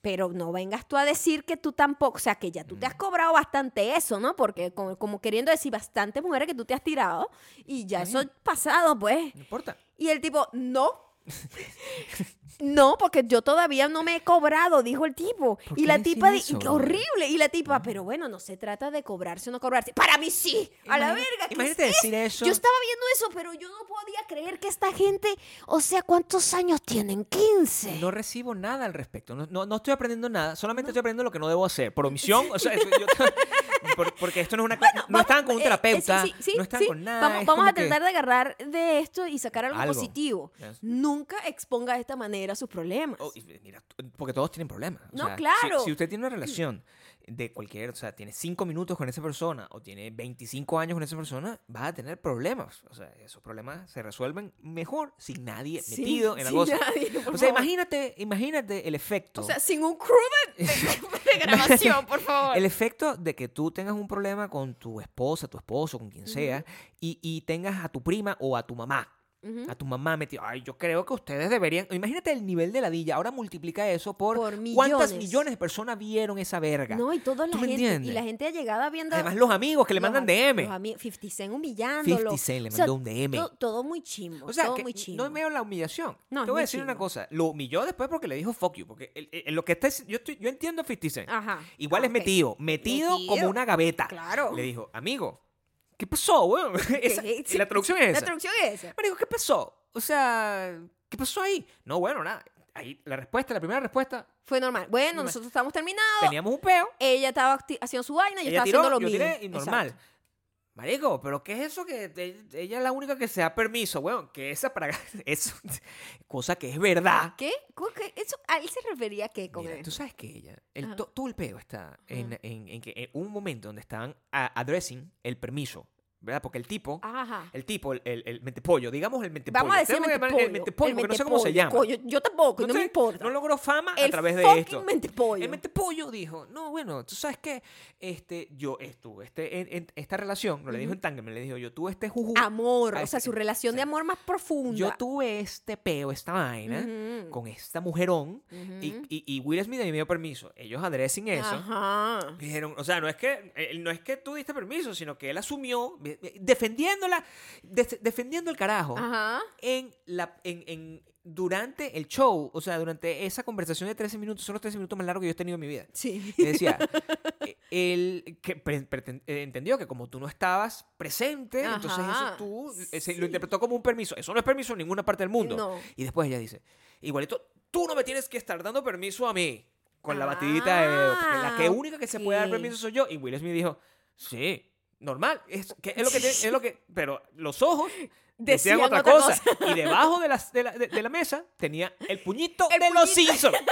[SPEAKER 1] pero no vengas tú a decir que tú tampoco, o sea, que ya tú te has
[SPEAKER 2] Mm.
[SPEAKER 1] cobrado bastante eso, ¿no? Porque como, como queriendo decir bastantes mujeres que tú te has tirado y ya eso pasado, pues.
[SPEAKER 2] No importa.
[SPEAKER 1] Y el tipo, no. No, porque yo todavía no me he cobrado, dijo el tipo.
[SPEAKER 2] ¿Por
[SPEAKER 1] Y
[SPEAKER 2] qué
[SPEAKER 1] la tipa,
[SPEAKER 2] eso?
[SPEAKER 1] horrible. Y la tipa, pero bueno, no se trata de cobrarse o no cobrarse. Para mí sí. A la verga. ¿qué
[SPEAKER 2] Imagínate
[SPEAKER 1] es
[SPEAKER 2] decir eso.
[SPEAKER 1] yo estaba viendo eso, pero yo no podía creer que esta gente, o sea, ¿cuántos años tienen? 15.
[SPEAKER 2] No recibo nada al respecto. No, no, no estoy aprendiendo nada. Solamente estoy aprendiendo lo que no debo hacer. Por omisión. O sea, eso- yo- por- porque esto no es una clase. no
[SPEAKER 1] Vamos,
[SPEAKER 2] estaban con un
[SPEAKER 1] eh,
[SPEAKER 2] terapeuta.
[SPEAKER 1] eh, sí, sí,
[SPEAKER 2] no están
[SPEAKER 1] sí.
[SPEAKER 2] con nada.
[SPEAKER 1] Vamos, a
[SPEAKER 2] que-
[SPEAKER 1] tratar de agarrar de esto y sacar algo,
[SPEAKER 2] Algo.
[SPEAKER 1] positivo.
[SPEAKER 2] Yes.
[SPEAKER 1] Nunca exponga de esta manera sus problemas.
[SPEAKER 2] Oh, mira, porque todos tienen problemas. O
[SPEAKER 1] No,
[SPEAKER 2] sea,
[SPEAKER 1] claro.
[SPEAKER 2] Si, usted tiene una relación de cualquier, o sea, tiene cinco minutos con esa persona o tiene 25 años con esa persona, va a tener problemas. O sea, esos problemas se resuelven mejor sin nadie
[SPEAKER 1] Sí,
[SPEAKER 2] metido en la
[SPEAKER 1] sin
[SPEAKER 2] cosa.
[SPEAKER 1] nadie, por
[SPEAKER 2] o sea,
[SPEAKER 1] favor.
[SPEAKER 2] imagínate, imagínate el efecto.
[SPEAKER 1] O sea, sin un crew de, de- de grabación, por favor.
[SPEAKER 2] el efecto de que tú tengas un problema con tu esposa, tu esposo, con quien sea, y, y tengas a tu prima o a tu mamá A tu mamá metido. Ay, yo creo que ustedes deberían. Imagínate el nivel de ladilla. Ahora multiplica eso por,
[SPEAKER 1] Por
[SPEAKER 2] cuántas
[SPEAKER 1] millones.
[SPEAKER 2] millones de personas vieron esa verga.
[SPEAKER 1] No, y toda la
[SPEAKER 2] ¿Tú me
[SPEAKER 1] gente.
[SPEAKER 2] entiendes?
[SPEAKER 1] Y la gente allegada viendo.
[SPEAKER 2] Además, los amigos que le mandan DM.
[SPEAKER 1] Los amigos, 50 Cent humillándolo.
[SPEAKER 2] 50 Cent le
[SPEAKER 1] O sea,
[SPEAKER 2] mandó un DM.
[SPEAKER 1] to- todo muy chimbo.
[SPEAKER 2] O sea,
[SPEAKER 1] todo
[SPEAKER 2] que
[SPEAKER 1] muy chimbo.
[SPEAKER 2] no veo la humillación.
[SPEAKER 1] No,
[SPEAKER 2] Te voy a decir una cosa. Lo humilló después porque le dijo fuck you. Porque el- el- lo que está, yo, estoy, yo entiendo a 50 Cent.
[SPEAKER 1] Ajá.
[SPEAKER 2] Igual
[SPEAKER 1] Ah,
[SPEAKER 2] es
[SPEAKER 1] ok.
[SPEAKER 2] metido, metido, como
[SPEAKER 1] Metido.
[SPEAKER 2] una gaveta.
[SPEAKER 1] Claro.
[SPEAKER 2] Le dijo, amigo, ¿qué pasó, weón? Esa- y la traducción es
[SPEAKER 1] La
[SPEAKER 2] esa.
[SPEAKER 1] traducción es esa.
[SPEAKER 2] Marico, ¿qué pasó? O sea, ¿qué pasó ahí? No, bueno, nada. Ahí, la respuesta, la primera respuesta,
[SPEAKER 1] Fue normal. Bueno,
[SPEAKER 2] Normal.
[SPEAKER 1] nosotros estamos terminados.
[SPEAKER 2] teníamos un peo.
[SPEAKER 1] Ella estaba haciendo su vaina, yo
[SPEAKER 2] Ella
[SPEAKER 1] estaba
[SPEAKER 2] tiró,
[SPEAKER 1] haciendo lo
[SPEAKER 2] yo
[SPEAKER 1] mío.
[SPEAKER 2] tiré y normal.
[SPEAKER 1] Exacto.
[SPEAKER 2] Marico, pero ¿qué es eso que te- ella es la única que se da permiso, weón? Que esa para eso, cosa que es verdad.
[SPEAKER 1] ¿Qué? ¿Cómo que eso, ¿A él se refería a qué con
[SPEAKER 2] Mira,
[SPEAKER 1] él?
[SPEAKER 2] tú sabes que ella, el, to- todo el peo está en, en- en que en un momento donde estaban addressing el permiso, ¿verdad? Porque el tipo,
[SPEAKER 1] Ajá.
[SPEAKER 2] el tipo, el, el, el mentepollo, digamos el mentepollo.
[SPEAKER 1] Vamos a decir
[SPEAKER 2] llamar
[SPEAKER 1] mentepollo.
[SPEAKER 2] el mentepollo, porque no sé cómo se llama.
[SPEAKER 1] mentepollo, yo tampoco, no,
[SPEAKER 2] sé,
[SPEAKER 1] me importa.
[SPEAKER 2] No logró fama a través de esto.
[SPEAKER 1] mentepollo.
[SPEAKER 2] El mentepollo dijo, no, bueno, tú sabes que este, yo estuve este, en, en esta relación, no le dijo en Tangeman, le dijo, yo tuve este juju,
[SPEAKER 1] Amor, o sea,
[SPEAKER 2] sí,
[SPEAKER 1] su relación de amor más profunda.
[SPEAKER 2] yo tuve este peo, esta vaina, con esta mujerón, y,
[SPEAKER 1] ujú.
[SPEAKER 2] y, y Will Smith me dio permiso. Ellos addressing eso.
[SPEAKER 1] Ajá.
[SPEAKER 2] Dijeron, o sea, no es que eh, no es que tú diste permiso, sino que él asumió defendiéndola, de- defendiendo el carajo
[SPEAKER 1] Ajá.
[SPEAKER 2] en la en, en- durante el show, o sea, durante esa conversación de 13 minutos, son los 13 minutos más largos que yo he tenido en mi vida.
[SPEAKER 1] Sí.
[SPEAKER 2] Y decía, eh, él que eh, entendió que como tú no estabas presente, entonces eso tú eh,
[SPEAKER 1] sí.
[SPEAKER 2] lo interpretó como un permiso. Eso no es permiso en ninguna parte del mundo.
[SPEAKER 1] No.
[SPEAKER 2] Y después ella dice, igualito, tú no me tienes que estar dando permiso a mí. Con la batidita de dedo, porque la que
[SPEAKER 1] Ah,
[SPEAKER 2] única que se puede dar permiso soy yo. Y Will Smith dijo, sí, normal. Es, que es lo que es lo que. Pero los ojos decían,
[SPEAKER 1] Decían
[SPEAKER 2] otra,
[SPEAKER 1] otra
[SPEAKER 2] cosa. Y debajo de, las- de la, de- de la mesa tenía el puñito
[SPEAKER 1] El
[SPEAKER 2] de los. Simpsons.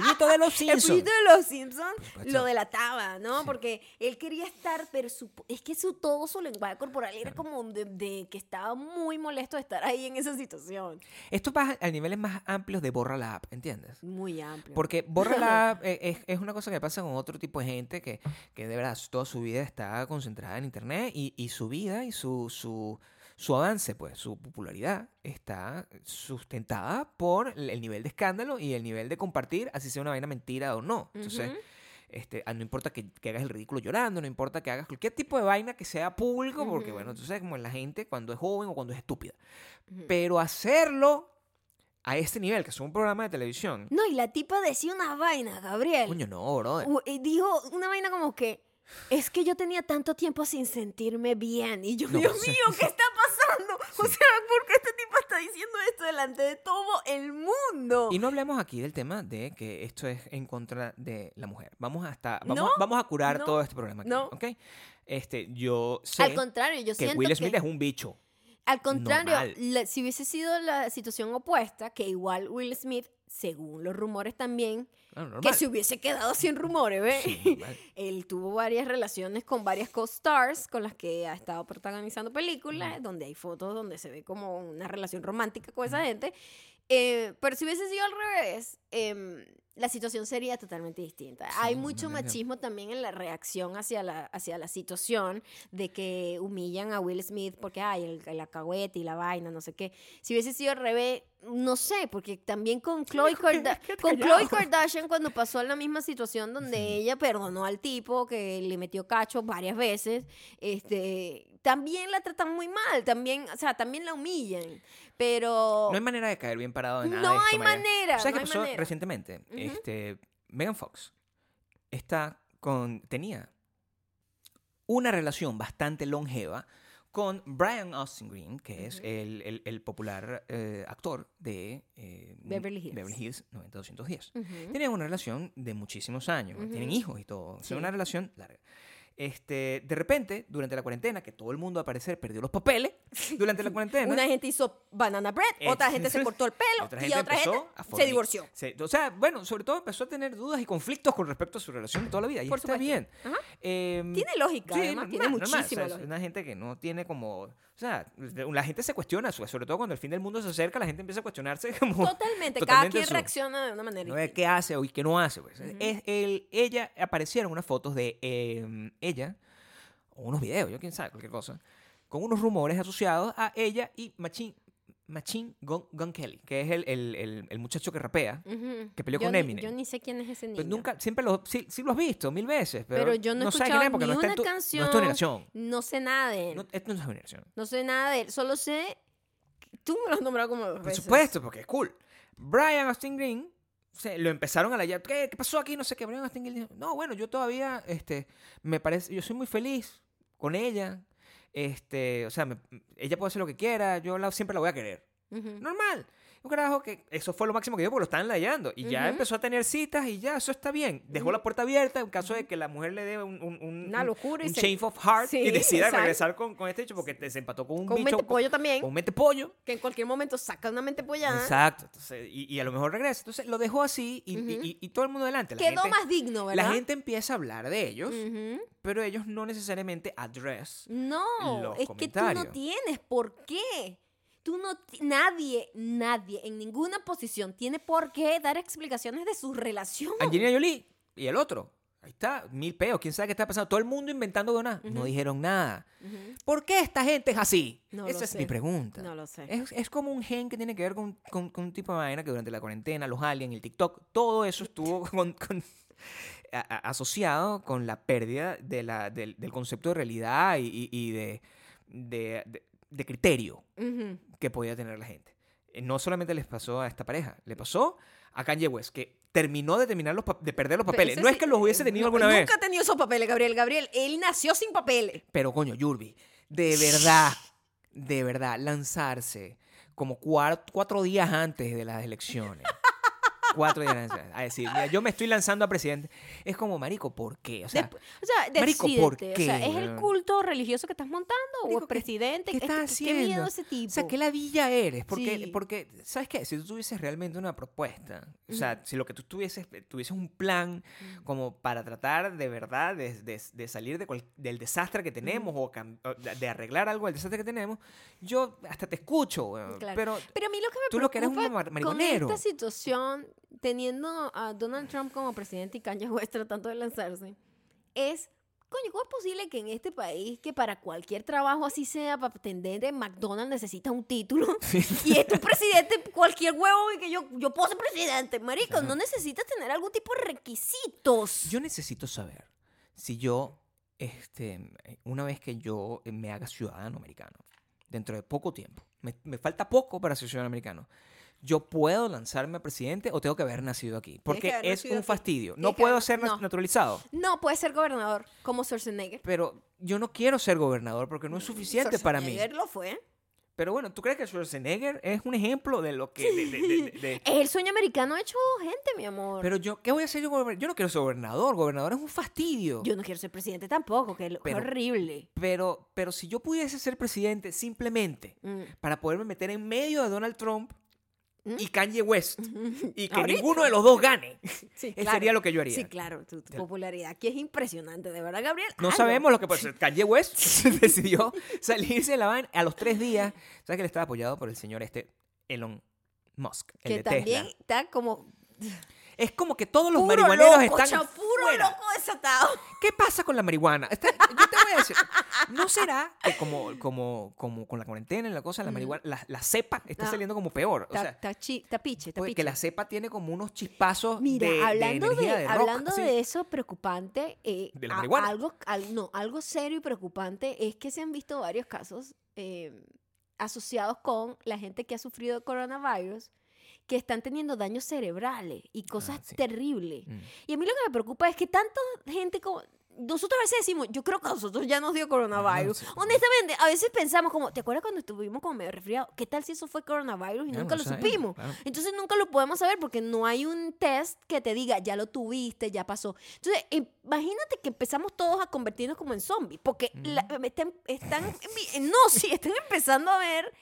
[SPEAKER 2] El puñito de los
[SPEAKER 1] El
[SPEAKER 2] Simpsons.
[SPEAKER 1] pollito de los Simpsons lo delataba, ¿no?
[SPEAKER 2] Sí.
[SPEAKER 1] Porque él quería estar, pero su- es que su, todo su lenguaje corporal era como de, de que estaba muy molesto de estar ahí en esa situación.
[SPEAKER 2] Esto va a niveles más amplios de borra la app, ¿entiendes?
[SPEAKER 1] Muy amplio.
[SPEAKER 2] Porque borra la app eh, es, es una cosa que pasa con otro tipo de gente que, que de verdad toda su vida está concentrada en internet y, y su vida y su, su, su avance, pues, su popularidad está sustentada por el el nivel de escándalo y el nivel de compartir, así sea una vaina mentira o no. Entonces, este, ah, no importa que, que hagas el ridículo llorando, no importa que hagas cualquier tipo de vaina que sea público, porque, bueno, tú sabes como la gente cuando es joven o cuando es estúpida. Pero hacerlo a este nivel, que es un programa de televisión,
[SPEAKER 1] No, y la tipa decía una vaina, Gabriel.
[SPEAKER 2] coño, no,
[SPEAKER 1] y dijo una vaina como que es que yo tenía tanto tiempo sin sentirme bien. Y yo,
[SPEAKER 2] No,
[SPEAKER 1] Dios mío, ¿qué está pasando? O sea, ¿por qué este tipo está diciendo esto delante de todo el mundo?
[SPEAKER 2] Y no hablemos aquí del tema de que esto es en contra de la mujer. Vamos hasta vamos,
[SPEAKER 1] No,
[SPEAKER 2] vamos a curar
[SPEAKER 1] no,
[SPEAKER 2] todo este problema aquí,
[SPEAKER 1] no.
[SPEAKER 2] ¿ok? Este, yo sé
[SPEAKER 1] Al contrario, yo
[SPEAKER 2] que
[SPEAKER 1] siento
[SPEAKER 2] Will Smith
[SPEAKER 1] que...
[SPEAKER 2] es un bicho.
[SPEAKER 1] Al contrario, la- si hubiese sido la situación opuesta, que igual Will Smith, según los rumores también,
[SPEAKER 2] Claro,
[SPEAKER 1] que se hubiese quedado sin rumores, ¿ves?
[SPEAKER 2] Sí, normal.
[SPEAKER 1] Él tuvo varias relaciones con varias co-stars con las que ha estado protagonizando películas, donde hay fotos donde se ve como una relación romántica con esa gente. Eh, pero si hubiese sido al revés, em, la situación sería totalmente distinta.
[SPEAKER 2] Sí,
[SPEAKER 1] hay mucho machismo también en la reacción hacia la, hacia la situación de que humillan a Will Smith porque hay el, el acahuete y la vaina, no sé qué. Si hubiese sido al revés, no sé, porque también con Chloe, con. Khloe Kardashian cuando pasó la misma situación donde ella perdonó al tipo que le metió cacho varias veces, este, también la tratan muy mal, también, o sea, también la humillan, pero
[SPEAKER 2] No hay manera de caer bien parado de nada.
[SPEAKER 1] No
[SPEAKER 2] de esto,
[SPEAKER 1] hay
[SPEAKER 2] Maya.
[SPEAKER 1] manera,
[SPEAKER 2] ¿Sabes
[SPEAKER 1] no
[SPEAKER 2] qué
[SPEAKER 1] hay
[SPEAKER 2] pasó
[SPEAKER 1] manera.
[SPEAKER 2] recientemente? Este, Megan Fox está con, tenía una relación bastante longeva con Brian Austin Green, que es el, el- el popular eh, actor de eh,
[SPEAKER 1] Beverly Hills.
[SPEAKER 2] Beverly Hills 90210.
[SPEAKER 1] Ujú.
[SPEAKER 2] Tienen una relación de muchísimos años, tienen hijos y todo. Es
[SPEAKER 1] Sí.
[SPEAKER 2] una relación larga. Este, de repente, durante la cuarentena, que todo el mundo al parecer perdió los papeles, durante la cuarentena,
[SPEAKER 1] una gente hizo banana bread, otra gente se cortó el pelo
[SPEAKER 2] otra
[SPEAKER 1] y otra gente se divorció.
[SPEAKER 2] se- o sea, bueno, sobre todo empezó a tener dudas y conflictos con respecto a su relación toda la vida. Y
[SPEAKER 1] Por
[SPEAKER 2] está
[SPEAKER 1] supuesto.
[SPEAKER 2] bien. Em,
[SPEAKER 1] Tiene lógica,
[SPEAKER 2] sí,
[SPEAKER 1] además, tiene
[SPEAKER 2] normal,
[SPEAKER 1] muchísima
[SPEAKER 2] o sea, es
[SPEAKER 1] lógica.
[SPEAKER 2] una gente que no tiene como... O sea, la gente se cuestiona, sobre todo cuando el fin del mundo se acerca, la gente empieza a cuestionarse como...
[SPEAKER 1] Totalmente, cada quien
[SPEAKER 2] su-
[SPEAKER 1] reacciona de una manera
[SPEAKER 2] no qué hace o qué no hace. Pues. Es el, ella aparecieron unas fotos de em, ella, o unos videos, yo quién sabe, cualquier cosa, con unos rumores asociados a ella y Machine, Machine Gun, Gun Kelly, que es el, el- el- el muchacho que rapea.
[SPEAKER 1] Ujú.
[SPEAKER 2] que peleó
[SPEAKER 1] Yo
[SPEAKER 2] con
[SPEAKER 1] ni-
[SPEAKER 2] Eminem.
[SPEAKER 1] Yo ni sé quién es ese niño.
[SPEAKER 2] Pero nunca, siempre lo, sí, sí lo has visto mil veces, pero,
[SPEAKER 1] Pero yo no he
[SPEAKER 2] es
[SPEAKER 1] escuchado
[SPEAKER 2] porque
[SPEAKER 1] ni
[SPEAKER 2] no
[SPEAKER 1] una
[SPEAKER 2] tu, no
[SPEAKER 1] canción.
[SPEAKER 2] es tu generación.
[SPEAKER 1] No sé nada de él.
[SPEAKER 2] No,
[SPEAKER 1] No,
[SPEAKER 2] esto no es tu generación.
[SPEAKER 1] sé nada de él. Solo sé. que Tú me lo has nombrado como dos
[SPEAKER 2] Por
[SPEAKER 1] veces.
[SPEAKER 2] supuesto, porque es cool. Brian Austin Green se, lo empezaron a la ¿Qué, ¿Qué pasó aquí? No sé qué. Brian Austin Green dijo, no, bueno, yo todavía, este, me parece, yo soy muy feliz con ella. Este, o sea, me- ella puede hacer lo que quiera, yo la- siempre la voy a querer. Normal. Un carajo que eso fue lo máximo que dio porque lo estaban layando. Y ya empezó a tener citas y ya, eso está bien. Dejó la puerta abierta en caso de que la mujer le dé un, un, un-
[SPEAKER 1] Una
[SPEAKER 2] un-
[SPEAKER 1] locura. y
[SPEAKER 2] un
[SPEAKER 1] se-
[SPEAKER 2] change of heart
[SPEAKER 1] Sí,
[SPEAKER 2] y decida
[SPEAKER 1] exacto.
[SPEAKER 2] regresar con, con este hecho porque se empató con un
[SPEAKER 1] Con un
[SPEAKER 2] bicho.
[SPEAKER 1] mente pollo también.
[SPEAKER 2] con un mente pollo.
[SPEAKER 1] Que en cualquier momento saca una mente pollada.
[SPEAKER 2] Exacto. Entonces, y, y a lo mejor regresa. Entonces lo dejó así y, y-
[SPEAKER 1] Ujú.
[SPEAKER 2] y- y todo el mundo adelante. La
[SPEAKER 1] Quedó
[SPEAKER 2] gente,
[SPEAKER 1] más digno, ¿verdad?
[SPEAKER 2] la gente empieza a hablar de ellos, pero ellos no necesariamente address.
[SPEAKER 1] No,
[SPEAKER 2] los
[SPEAKER 1] es que tú no tienes por qué. Tú no, ti- nadie, nadie en ninguna posición tiene por qué dar explicaciones de su relación.
[SPEAKER 2] Angelina Jolie y el otro. Ahí está, mil peos, quién sabe qué está pasando. Todo el mundo inventando de nada. No dijeron nada. ¿Por qué esta gente es así?
[SPEAKER 1] No
[SPEAKER 2] Esa es
[SPEAKER 1] sé.
[SPEAKER 2] mi pregunta.
[SPEAKER 1] No lo sé.
[SPEAKER 2] Es, es como un gen que tiene que ver con, con- con un tipo de vaina que durante la cuarentena, los aliens, el TikTok, todo eso estuvo con- con- a- a- asociado con la pérdida de la, del, del concepto de realidad y, y- y de, de- de- de criterio
[SPEAKER 1] Ujú.
[SPEAKER 2] que podía tener la gente. Eh, No solamente les pasó a esta pareja, le pasó a Kanye West, que terminó de, terminar los de perder los papeles. No es que los hubiese tenido
[SPEAKER 1] no,
[SPEAKER 2] alguna
[SPEAKER 1] nunca
[SPEAKER 2] vez.
[SPEAKER 1] ha tenido esos papeles, Gabriel. Gabriel, él nació sin papeles.
[SPEAKER 2] Pero coño, Yurbi, de verdad, de verdad, lanzarse como cuatro días antes de las elecciones. Cuatro días. A decir, mira, yo me estoy lanzando a presidente. Es como, marico, ¿por qué? O sea,
[SPEAKER 1] o sea,
[SPEAKER 2] marico. ¿por
[SPEAKER 1] O sea,
[SPEAKER 2] qué,
[SPEAKER 1] ¿es el culto religioso que estás montando
[SPEAKER 2] Marico,
[SPEAKER 1] o
[SPEAKER 2] ¿qué-
[SPEAKER 1] es presidente?
[SPEAKER 2] ¿qué
[SPEAKER 1] Es
[SPEAKER 2] estás
[SPEAKER 1] que- Qué miedo
[SPEAKER 2] haciendo?
[SPEAKER 1] ese tipo.
[SPEAKER 2] O sea, qué ladilla eres. Porque,
[SPEAKER 1] Sí.
[SPEAKER 2] porque, ¿sabes qué? Si tú tuvieses realmente una propuesta, o sea, si lo que tú tuvieses, tuvieses un plan como para tratar de verdad de, de- de salir de cual- del desastre que tenemos o, de de arreglar algo del desastre que tenemos, yo hasta te escucho.
[SPEAKER 1] Claro.
[SPEAKER 2] Pero
[SPEAKER 1] Pero a mí lo que me
[SPEAKER 2] Tú lo que eres un
[SPEAKER 1] preocupa
[SPEAKER 2] mar-
[SPEAKER 1] con
[SPEAKER 2] mariconero.
[SPEAKER 1] esta situación, teniendo a Donald Trump como presidente y Kanye West tratando de lanzarse, es, coño, ¿cómo es posible que en este país, que para cualquier trabajo así sea, para atender en McDonald's necesita un título, y es tu presidente, cualquier huevo, y que yo, yo puedo ser presidente, marico, no necesitas tener algún tipo de requisitos.
[SPEAKER 2] yo necesito saber si yo, este, una vez que yo me haga ciudadano americano, dentro de poco tiempo, me, me falta poco para ser ciudadano americano. ¿Yo puedo lanzarme a presidente o tengo que haber nacido aquí? Porque es un
[SPEAKER 1] aquí.
[SPEAKER 2] fastidio. No puedo
[SPEAKER 1] haber-
[SPEAKER 2] ser
[SPEAKER 1] no.
[SPEAKER 2] naturalizado.
[SPEAKER 1] No, puedes ser gobernador, como Schwarzenegger.
[SPEAKER 2] Pero yo no quiero ser gobernador porque no es suficiente para mí.
[SPEAKER 1] Schwarzenegger lo fue.
[SPEAKER 2] Pero bueno, ¿tú crees que Schwarzenegger es un ejemplo de lo que... de- de- de- de- de-
[SPEAKER 1] Es el sueño americano hecho gente, mi amor.
[SPEAKER 2] Pero yo, ¿qué voy a hacer yo? Yo no quiero ser gobernador. Gobernador es un fastidio.
[SPEAKER 1] Yo no quiero ser presidente tampoco, que es horrible.
[SPEAKER 2] Pero, pero si yo pudiese ser presidente simplemente
[SPEAKER 1] Mm.
[SPEAKER 2] para poderme meter en medio de Donald Trump
[SPEAKER 1] ¿Mm?
[SPEAKER 2] y Kanye West y que
[SPEAKER 1] Ahorita.
[SPEAKER 2] ninguno de los dos gane,
[SPEAKER 1] Sí,
[SPEAKER 2] sería lo que yo haría.
[SPEAKER 1] Sí, claro, tu, popularidad aquí es impresionante, de verdad, Gabriel.
[SPEAKER 2] No sabemos lo que puede ser. Kanye West decidió salirse de la vaina a los tres días. ¿Sabes que él estaba apoyado por el señor este Elon Musk, el
[SPEAKER 1] Que
[SPEAKER 2] de
[SPEAKER 1] también
[SPEAKER 2] Tesla?
[SPEAKER 1] está como
[SPEAKER 2] Es como que todos los
[SPEAKER 1] puro
[SPEAKER 2] marihuaneros
[SPEAKER 1] loco,
[SPEAKER 2] están
[SPEAKER 1] chao, puro
[SPEAKER 2] fuera.
[SPEAKER 1] loco desatado.
[SPEAKER 2] ¿Qué pasa con la marihuana? Está- yo te voy a decir, ¿no será que como, como, como con la cuarentena y la cosa, la
[SPEAKER 1] Ujú.
[SPEAKER 2] marihuana, la, la cepa está saliendo como peor? O sea,
[SPEAKER 1] está chi- está piche, está
[SPEAKER 2] puede
[SPEAKER 1] piche.
[SPEAKER 2] que la cepa tiene como unos chispazos
[SPEAKER 1] Mira,
[SPEAKER 2] de,
[SPEAKER 1] hablando, de,
[SPEAKER 2] energía de, rock,
[SPEAKER 1] hablando
[SPEAKER 2] así.
[SPEAKER 1] de eso preocupante, eh,
[SPEAKER 2] De la marihuana.
[SPEAKER 1] algo, al- no, algo serio y preocupante es que se han visto varios casos eh, asociados con la gente que ha sufrido coronavirus que están teniendo daños cerebrales y cosas
[SPEAKER 2] Ah, sí.
[SPEAKER 1] terribles.
[SPEAKER 2] Mm.
[SPEAKER 1] Y a mí lo que me preocupa es que tanta gente como... Nosotros a veces decimos, yo creo que a nosotros ya nos dio coronavirus.
[SPEAKER 2] No, sí, sí.
[SPEAKER 1] Honestamente, a veces pensamos como, ¿te acuerdas cuando estuvimos como medio resfriados? ¿Qué tal si eso fue coronavirus y
[SPEAKER 2] Ya
[SPEAKER 1] nunca
[SPEAKER 2] no
[SPEAKER 1] lo
[SPEAKER 2] sabemos,
[SPEAKER 1] supimos?
[SPEAKER 2] claro.
[SPEAKER 1] Entonces nunca lo podemos saber porque no hay un test que te diga, ya lo tuviste, ya pasó. Entonces, imagínate que empezamos todos a convertirnos como en zombies, porque la- están, están, no, sí, están empezando a ver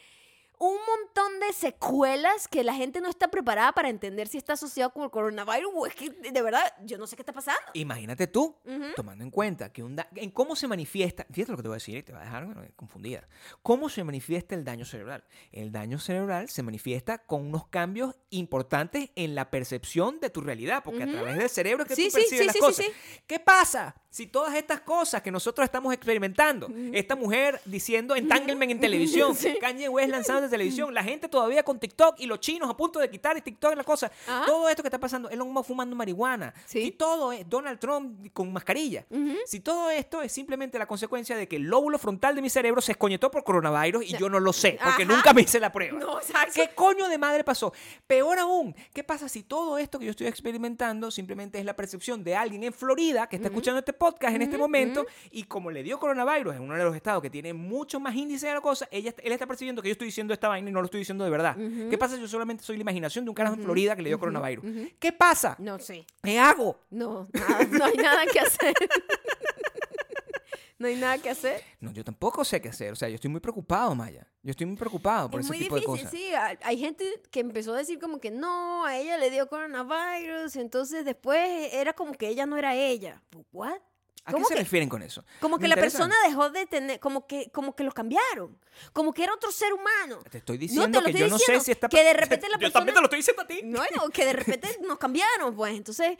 [SPEAKER 1] un montón de secuelas que la gente no está preparada para entender si está asociado con el coronavirus o es que de verdad yo no sé qué está pasando.
[SPEAKER 2] Imagínate tú, tomando en cuenta que un da- en cómo se manifiesta, fíjate lo que te voy a decir y te va a dejar bueno, confundida. ¿Cómo se manifiesta el daño cerebral? El daño cerebral se manifiesta con unos cambios importantes en la percepción de tu realidad, porque a través del cerebro es que
[SPEAKER 1] Sí,
[SPEAKER 2] tú
[SPEAKER 1] sí,
[SPEAKER 2] percibes
[SPEAKER 1] sí,
[SPEAKER 2] las cosas. ¿Qué pasa? Si todas estas cosas que nosotros estamos experimentando, esta mujer diciendo entanglement en televisión, Kanye West lanzando en televisión, la gente todavía con TikTok y los chinos a punto de quitar TikTok y la cosa,
[SPEAKER 1] Ajá.
[SPEAKER 2] todo esto que está pasando, Elon Musk fumando marihuana,
[SPEAKER 1] Sí.
[SPEAKER 2] si todo es Donald Trump con mascarilla, si todo esto es simplemente la consecuencia de que el lóbulo frontal de mi cerebro se escoñetó por coronavirus y yo no lo sé, porque
[SPEAKER 1] Ajá.
[SPEAKER 2] nunca me hice la prueba.
[SPEAKER 1] No.
[SPEAKER 2] ¿Qué coño de madre pasó? Peor aún, ¿qué pasa si todo esto que yo estoy experimentando simplemente es la percepción de alguien en Florida que está escuchando este podcast en este momento y como le dio coronavirus en uno de los estados que tiene mucho más índice de la cosa, ella, él está percibiendo que yo estoy diciendo esta vaina y no lo estoy diciendo de verdad. ¿Qué pasa si yo solamente soy la imaginación de un carajo en Florida que le dio coronavirus? ¿Qué pasa?
[SPEAKER 1] No sé.
[SPEAKER 2] ¿Qué hago?
[SPEAKER 1] No, nada, no hay nada que hacer. no hay nada que hacer.
[SPEAKER 2] No, yo tampoco sé qué hacer. O sea, yo estoy muy preocupado, Maya. Yo estoy muy preocupado por
[SPEAKER 1] es
[SPEAKER 2] ese
[SPEAKER 1] muy
[SPEAKER 2] tipo
[SPEAKER 1] difícil,
[SPEAKER 2] de cosas.
[SPEAKER 1] sí. Hay gente que empezó a decir como que no, a ella le dio coronavirus, entonces después era como que ella no era ella. ¿What?
[SPEAKER 2] ¿A qué
[SPEAKER 1] ¿Cómo
[SPEAKER 2] se
[SPEAKER 1] que-
[SPEAKER 2] refieren con eso?
[SPEAKER 1] Como
[SPEAKER 2] Me
[SPEAKER 1] que la persona dejó de tener, como que, como que lo cambiaron, como que era otro ser humano.
[SPEAKER 2] Te estoy
[SPEAKER 1] No,
[SPEAKER 2] diciendo
[SPEAKER 1] te lo
[SPEAKER 2] que
[SPEAKER 1] estoy
[SPEAKER 2] yo no sé si está...
[SPEAKER 1] que de repente la
[SPEAKER 2] Yo también te lo estoy diciendo a ti.
[SPEAKER 1] Bueno, que de repente nos cambiaron, pues. Entonces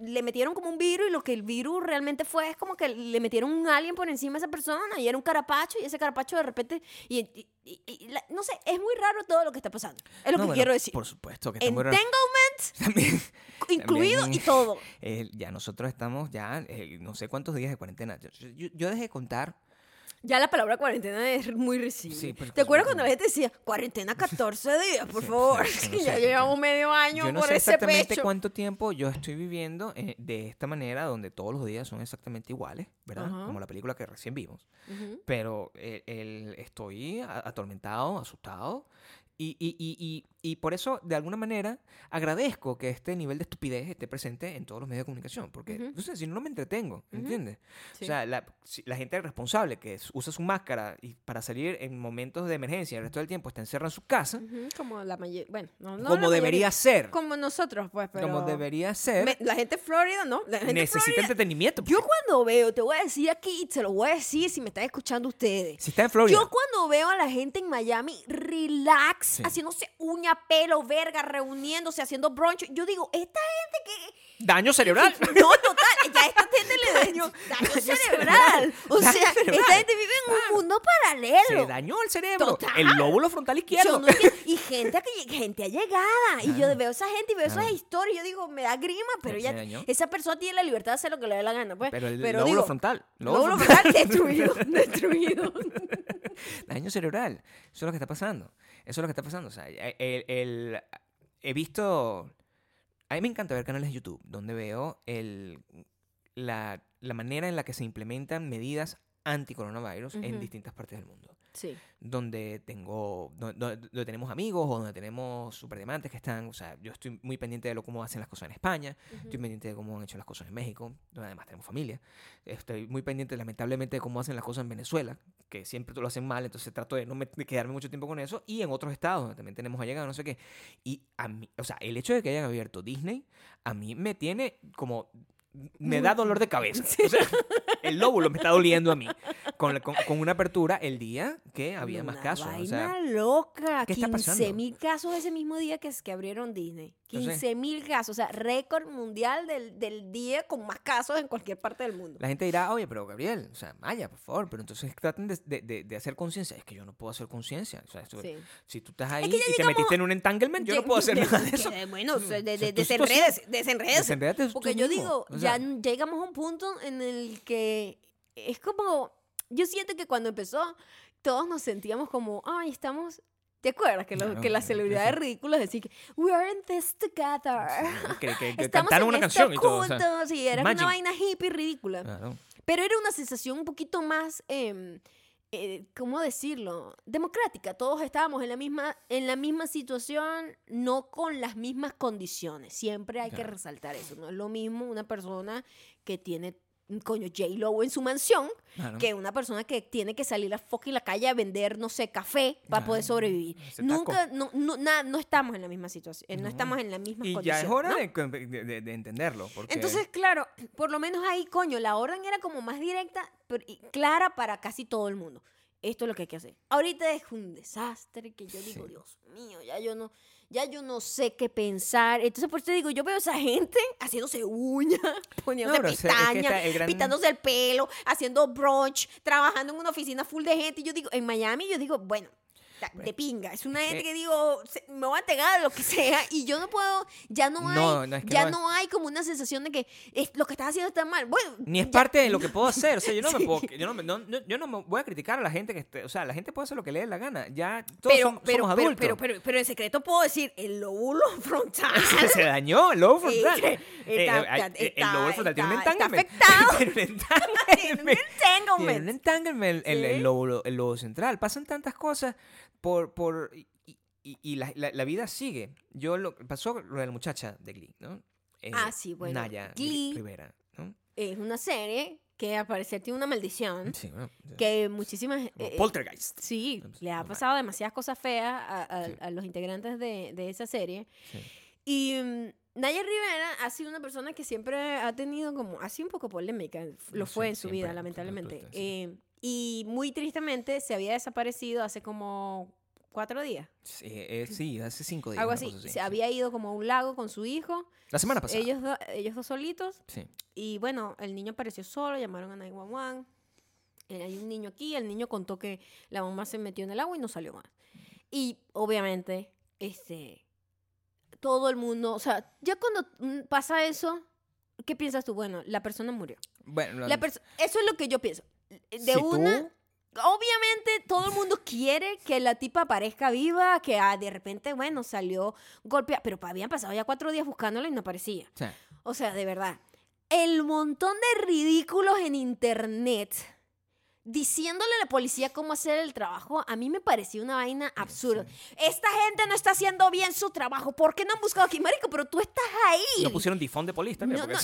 [SPEAKER 1] le metieron como un virus y lo que el virus realmente fue es como que le metieron un alien por encima a esa persona y era un carapacho y ese carapacho de repente. Y, y- y- y la- no sé, es muy raro todo lo que está pasando. Es lo
[SPEAKER 2] No,
[SPEAKER 1] que
[SPEAKER 2] bueno,
[SPEAKER 1] quiero decir.
[SPEAKER 2] Por supuesto que está muy raro.
[SPEAKER 1] Entanglement
[SPEAKER 2] También,
[SPEAKER 1] incluido
[SPEAKER 2] también,
[SPEAKER 1] y todo.
[SPEAKER 2] eh, ya nosotros estamos ya eh, no sé cuántos días de cuarentena. Yo, yo- yo dejé de contar.
[SPEAKER 1] Ya la palabra cuarentena es muy reciente.
[SPEAKER 2] Sí,
[SPEAKER 1] ¿Te acuerdas
[SPEAKER 2] son-
[SPEAKER 1] cuando la gente decía cuarentena 14 días, por favor?
[SPEAKER 2] sí, no
[SPEAKER 1] ya
[SPEAKER 2] sé,
[SPEAKER 1] llevamos medio año
[SPEAKER 2] Yo no
[SPEAKER 1] por
[SPEAKER 2] sé
[SPEAKER 1] ese
[SPEAKER 2] exactamente
[SPEAKER 1] pecho.
[SPEAKER 2] cuánto tiempo yo estoy viviendo eh, de esta manera, donde todos los días son exactamente iguales, ¿verdad?
[SPEAKER 1] Ajá.
[SPEAKER 2] Como la película que recién vimos.
[SPEAKER 1] Ujú.
[SPEAKER 2] Pero eh, el- estoy atormentado, asustado. Y, y, y, y, y por eso, de alguna manera, agradezco que este nivel de estupidez esté presente en todos los medios de comunicación. Porque, no sé, si no, no me entretengo. ¿entiendes?
[SPEAKER 1] Sí.
[SPEAKER 2] O sea, la, la gente responsable que usa su máscara y para salir en momentos de emergencia el resto del tiempo está encerrada en su casa,
[SPEAKER 1] Ujú, Como la mayoría. Bueno, no, no
[SPEAKER 2] como debería
[SPEAKER 1] mayoría.
[SPEAKER 2] ser.
[SPEAKER 1] Como nosotros, pues, pero...
[SPEAKER 2] Como debería ser.
[SPEAKER 1] Me- la gente de Florida, ¿no? La gente
[SPEAKER 2] necesita
[SPEAKER 1] Florida-
[SPEAKER 2] entretenimiento.
[SPEAKER 1] Yo
[SPEAKER 2] porque
[SPEAKER 1] cuando veo, te voy a decir aquí, y te lo voy a decir si me están escuchando ustedes.
[SPEAKER 2] Si está en Florida.
[SPEAKER 1] Yo cuando veo a la gente en Miami relax,
[SPEAKER 2] Sí.
[SPEAKER 1] haciéndose uña, pelo, verga, reuniéndose, haciendo brunch, yo digo, esta gente que...
[SPEAKER 2] Daño cerebral.
[SPEAKER 1] No, total, ya a esta gente le da daño,
[SPEAKER 2] Daño
[SPEAKER 1] cerebral. O
[SPEAKER 2] Daño
[SPEAKER 1] sea,
[SPEAKER 2] cerebral.
[SPEAKER 1] esta gente vive en un mundo paralelo.
[SPEAKER 2] Se dañó el cerebro.
[SPEAKER 1] Total.
[SPEAKER 2] El lóbulo frontal izquierdo.
[SPEAKER 1] no entiendo. y gente, que, gente allegada. Y yo veo esa gente y veo esas historias. y Yo digo, me da grima, pero ya esa persona tiene la libertad de hacer lo que le dé la gana. Pues.
[SPEAKER 2] Pero el
[SPEAKER 1] pero
[SPEAKER 2] lóbulo
[SPEAKER 1] digo,
[SPEAKER 2] frontal.
[SPEAKER 1] Lóbulo frontal destruido, destruido.
[SPEAKER 2] Daño cerebral. Eso es lo que está pasando. Eso es lo que está pasando. O sea, el, el- he visto... A mí me encanta ver canales de YouTube donde veo el, la, la manera en la que se implementan medidas anti-coronavirus en
[SPEAKER 1] Ujú.
[SPEAKER 2] distintas partes del mundo.
[SPEAKER 1] Sí.
[SPEAKER 2] donde tengo do- do- donde, tenemos amigos o donde tenemos superdiamantes que están, o sea, yo estoy muy pendiente de lo cómo hacen las cosas en España, estoy pendiente de cómo han hecho las cosas en México, donde además tenemos familia. Estoy muy pendiente lamentablemente de cómo hacen las cosas en Venezuela, que siempre lo hacen mal, entonces trato de no me- de quedarme mucho tiempo con eso y en otros estados donde también tenemos allegados, no sé qué. Y a mí, o sea, el hecho de que hayan abierto Disney a mí me tiene como me da dolor de cabeza. O sea, el lóbulo me está doliendo a mí. Con, la- con, con una apertura el día que había más casos. O
[SPEAKER 1] Vaina
[SPEAKER 2] sea,
[SPEAKER 1] loca.
[SPEAKER 2] ¿qué está
[SPEAKER 1] 15
[SPEAKER 2] pasando?
[SPEAKER 1] mil casos ese mismo día que, que abrieron Disney.
[SPEAKER 2] Yo sé.
[SPEAKER 1] 15 mil casos. O sea, récord mundial del, del día con más casos en cualquier parte del mundo.
[SPEAKER 2] la gente dirá, oye, pero Gabriel, o sea, Maya, por favor, pero entonces traten de, de- de- hacer conciencia. Es que yo no puedo hacer conciencia. O sea, esto-
[SPEAKER 1] Sí.
[SPEAKER 2] si tú estás ahí
[SPEAKER 1] que
[SPEAKER 2] y te metiste en un entanglement, yo no puedo hacer
[SPEAKER 1] De-
[SPEAKER 2] nada de eso.
[SPEAKER 1] Bueno, desenredes, desenredes. Porque yo
[SPEAKER 2] mismo.
[SPEAKER 1] digo,
[SPEAKER 2] O
[SPEAKER 1] ya
[SPEAKER 2] sea,
[SPEAKER 1] llegamos a un punto en el que es como, yo siento que cuando empezó, todos nos sentíamos como, ay, estamos... ¿Te acuerdas que, lo-
[SPEAKER 2] Claro,
[SPEAKER 1] que las
[SPEAKER 2] sí,
[SPEAKER 1] celebridades
[SPEAKER 2] sí.
[SPEAKER 1] ridículas decían que we are in this together?
[SPEAKER 2] que, que- que
[SPEAKER 1] Estamos
[SPEAKER 2] cantaron
[SPEAKER 1] en
[SPEAKER 2] una canción y todo. o sea,
[SPEAKER 1] juntos", y era una vaina hippie ridícula.
[SPEAKER 2] claro.
[SPEAKER 1] Pero era una sensación un poquito más, em, eh, ¿cómo decirlo? Democrática. Todos estábamos en la misma, en la misma situación, no con las mismas condiciones. Siempre hay que resaltar eso. No es lo mismo una persona que tiene, coño, J-Lo en su mansión
[SPEAKER 2] claro.
[SPEAKER 1] que una persona que tiene que salir a fucking la calle a vender, no sé, café para poder sobrevivir. Nunca, no, no, nada, no estamos en la misma situación, eh, no,
[SPEAKER 2] No.
[SPEAKER 1] estamos en la misma
[SPEAKER 2] Y
[SPEAKER 1] condición.
[SPEAKER 2] ya es hora
[SPEAKER 1] ¿no?
[SPEAKER 2] de, de- de- de entenderlo. Porque
[SPEAKER 1] Entonces, claro, por lo menos ahí, coño, la orden era como más directa pero- y clara para casi todo el mundo. Esto es lo que hay que hacer. Ahorita es un desastre que yo digo,
[SPEAKER 2] Sí.
[SPEAKER 1] Dios mío, ya yo no, ya yo no sé qué pensar. Entonces, por eso te digo, yo veo a esa gente haciéndose uñas, poniéndose
[SPEAKER 2] pero es- es que
[SPEAKER 1] pestañas,
[SPEAKER 2] el gran-
[SPEAKER 1] pintándose el pelo, haciendo brunch, trabajando en una oficina full de gente. Y yo digo, en Miami, yo digo, bueno, de pinga. Es una gente que digo, me voy a pegar lo que sea. Y yo no puedo, ya no hay,
[SPEAKER 2] No, no, es que
[SPEAKER 1] ya
[SPEAKER 2] no
[SPEAKER 1] hay como una sensación de que es- lo que estás haciendo está mal. Bueno,
[SPEAKER 2] Ni es
[SPEAKER 1] ya-
[SPEAKER 2] parte de lo que puedo hacer. O sea, yo no me puedo, yo no, me- no- no- yo no me voy a criticar a la gente que esté. O sea, la gente puede hacer lo que le dé la gana. Ya todos
[SPEAKER 1] pero,
[SPEAKER 2] som-
[SPEAKER 1] pero,
[SPEAKER 2] somos
[SPEAKER 1] pero,
[SPEAKER 2] adultos.
[SPEAKER 1] pero, pero, pero en secreto puedo decir, el lóbulo frontal
[SPEAKER 2] se dañó el
[SPEAKER 1] Sí,
[SPEAKER 2] frontal.
[SPEAKER 1] está-
[SPEAKER 2] Eh, eh,
[SPEAKER 1] está-
[SPEAKER 2] eh, el lobo frontal tiene un entanglement.
[SPEAKER 1] afectado.
[SPEAKER 2] Tiene un entanglement. Tiene un
[SPEAKER 1] entanglement.
[SPEAKER 2] el, lobo central. Pasan tantas cosas por... por y, y- y la, la- la vida sigue. Yo lo pasó lo de la muchacha de Glee, ¿no? Eh,
[SPEAKER 1] Ah, sí, bueno,
[SPEAKER 2] Naya
[SPEAKER 1] Glee.
[SPEAKER 2] Rivera, ¿no?
[SPEAKER 1] Es una serie que al parecer tiene una maldición
[SPEAKER 2] Sí, bueno,
[SPEAKER 1] que muchísimas... eh,
[SPEAKER 2] Poltergeist.
[SPEAKER 1] Sí,
[SPEAKER 2] Pues,
[SPEAKER 1] le ha
[SPEAKER 2] normal.
[SPEAKER 1] pasado demasiadas cosas feas a, a-
[SPEAKER 2] Sí.
[SPEAKER 1] a los integrantes de, de esa serie.
[SPEAKER 2] Sí.
[SPEAKER 1] Y mm, Naya Rivera ha sido una persona que siempre ha tenido como, ha sido un poco polémica, lo
[SPEAKER 2] Sí,
[SPEAKER 1] fue en su
[SPEAKER 2] siempre,
[SPEAKER 1] vida, lamentablemente. Eh, y muy tristemente se había desaparecido hace como cuatro días,
[SPEAKER 2] Sí, eh, sí, hace cinco días.
[SPEAKER 1] algo así. Se
[SPEAKER 2] sí.
[SPEAKER 1] había ido como a un lago con su hijo,
[SPEAKER 2] La semana pasada.
[SPEAKER 1] ellos, do- ellos dos solitos,
[SPEAKER 2] Sí.
[SPEAKER 1] y bueno, el niño apareció solo, llamaron a 911. Eh, hay un niño aquí, el niño contó que la mamá se metió en el agua y no salió más. Y obviamente, este, todo el mundo, o sea, ya cuando mm, pasa eso, ¿qué piensas tú? Bueno, la persona murió.
[SPEAKER 2] Bueno,
[SPEAKER 1] La perso- eso es lo que yo pienso. De
[SPEAKER 2] si
[SPEAKER 1] una,
[SPEAKER 2] tú-
[SPEAKER 1] obviamente todo el mundo quiere que la tipa aparezca viva, que ah, de repente, bueno, salió golpeada, pero habían pasado ya cuatro días buscándola y no aparecía.
[SPEAKER 2] o sea,
[SPEAKER 1] O sea, de verdad. El montón de ridículos en internet diciéndole a la policía cómo hacer el trabajo, a mí me pareció una vaina absurda. Esta gente no está haciendo bien su trabajo. ¿Por qué no han buscado aquí, marico? Pero tú estás ahí.
[SPEAKER 2] no pusieron difón de polis también.
[SPEAKER 1] No,
[SPEAKER 2] porque-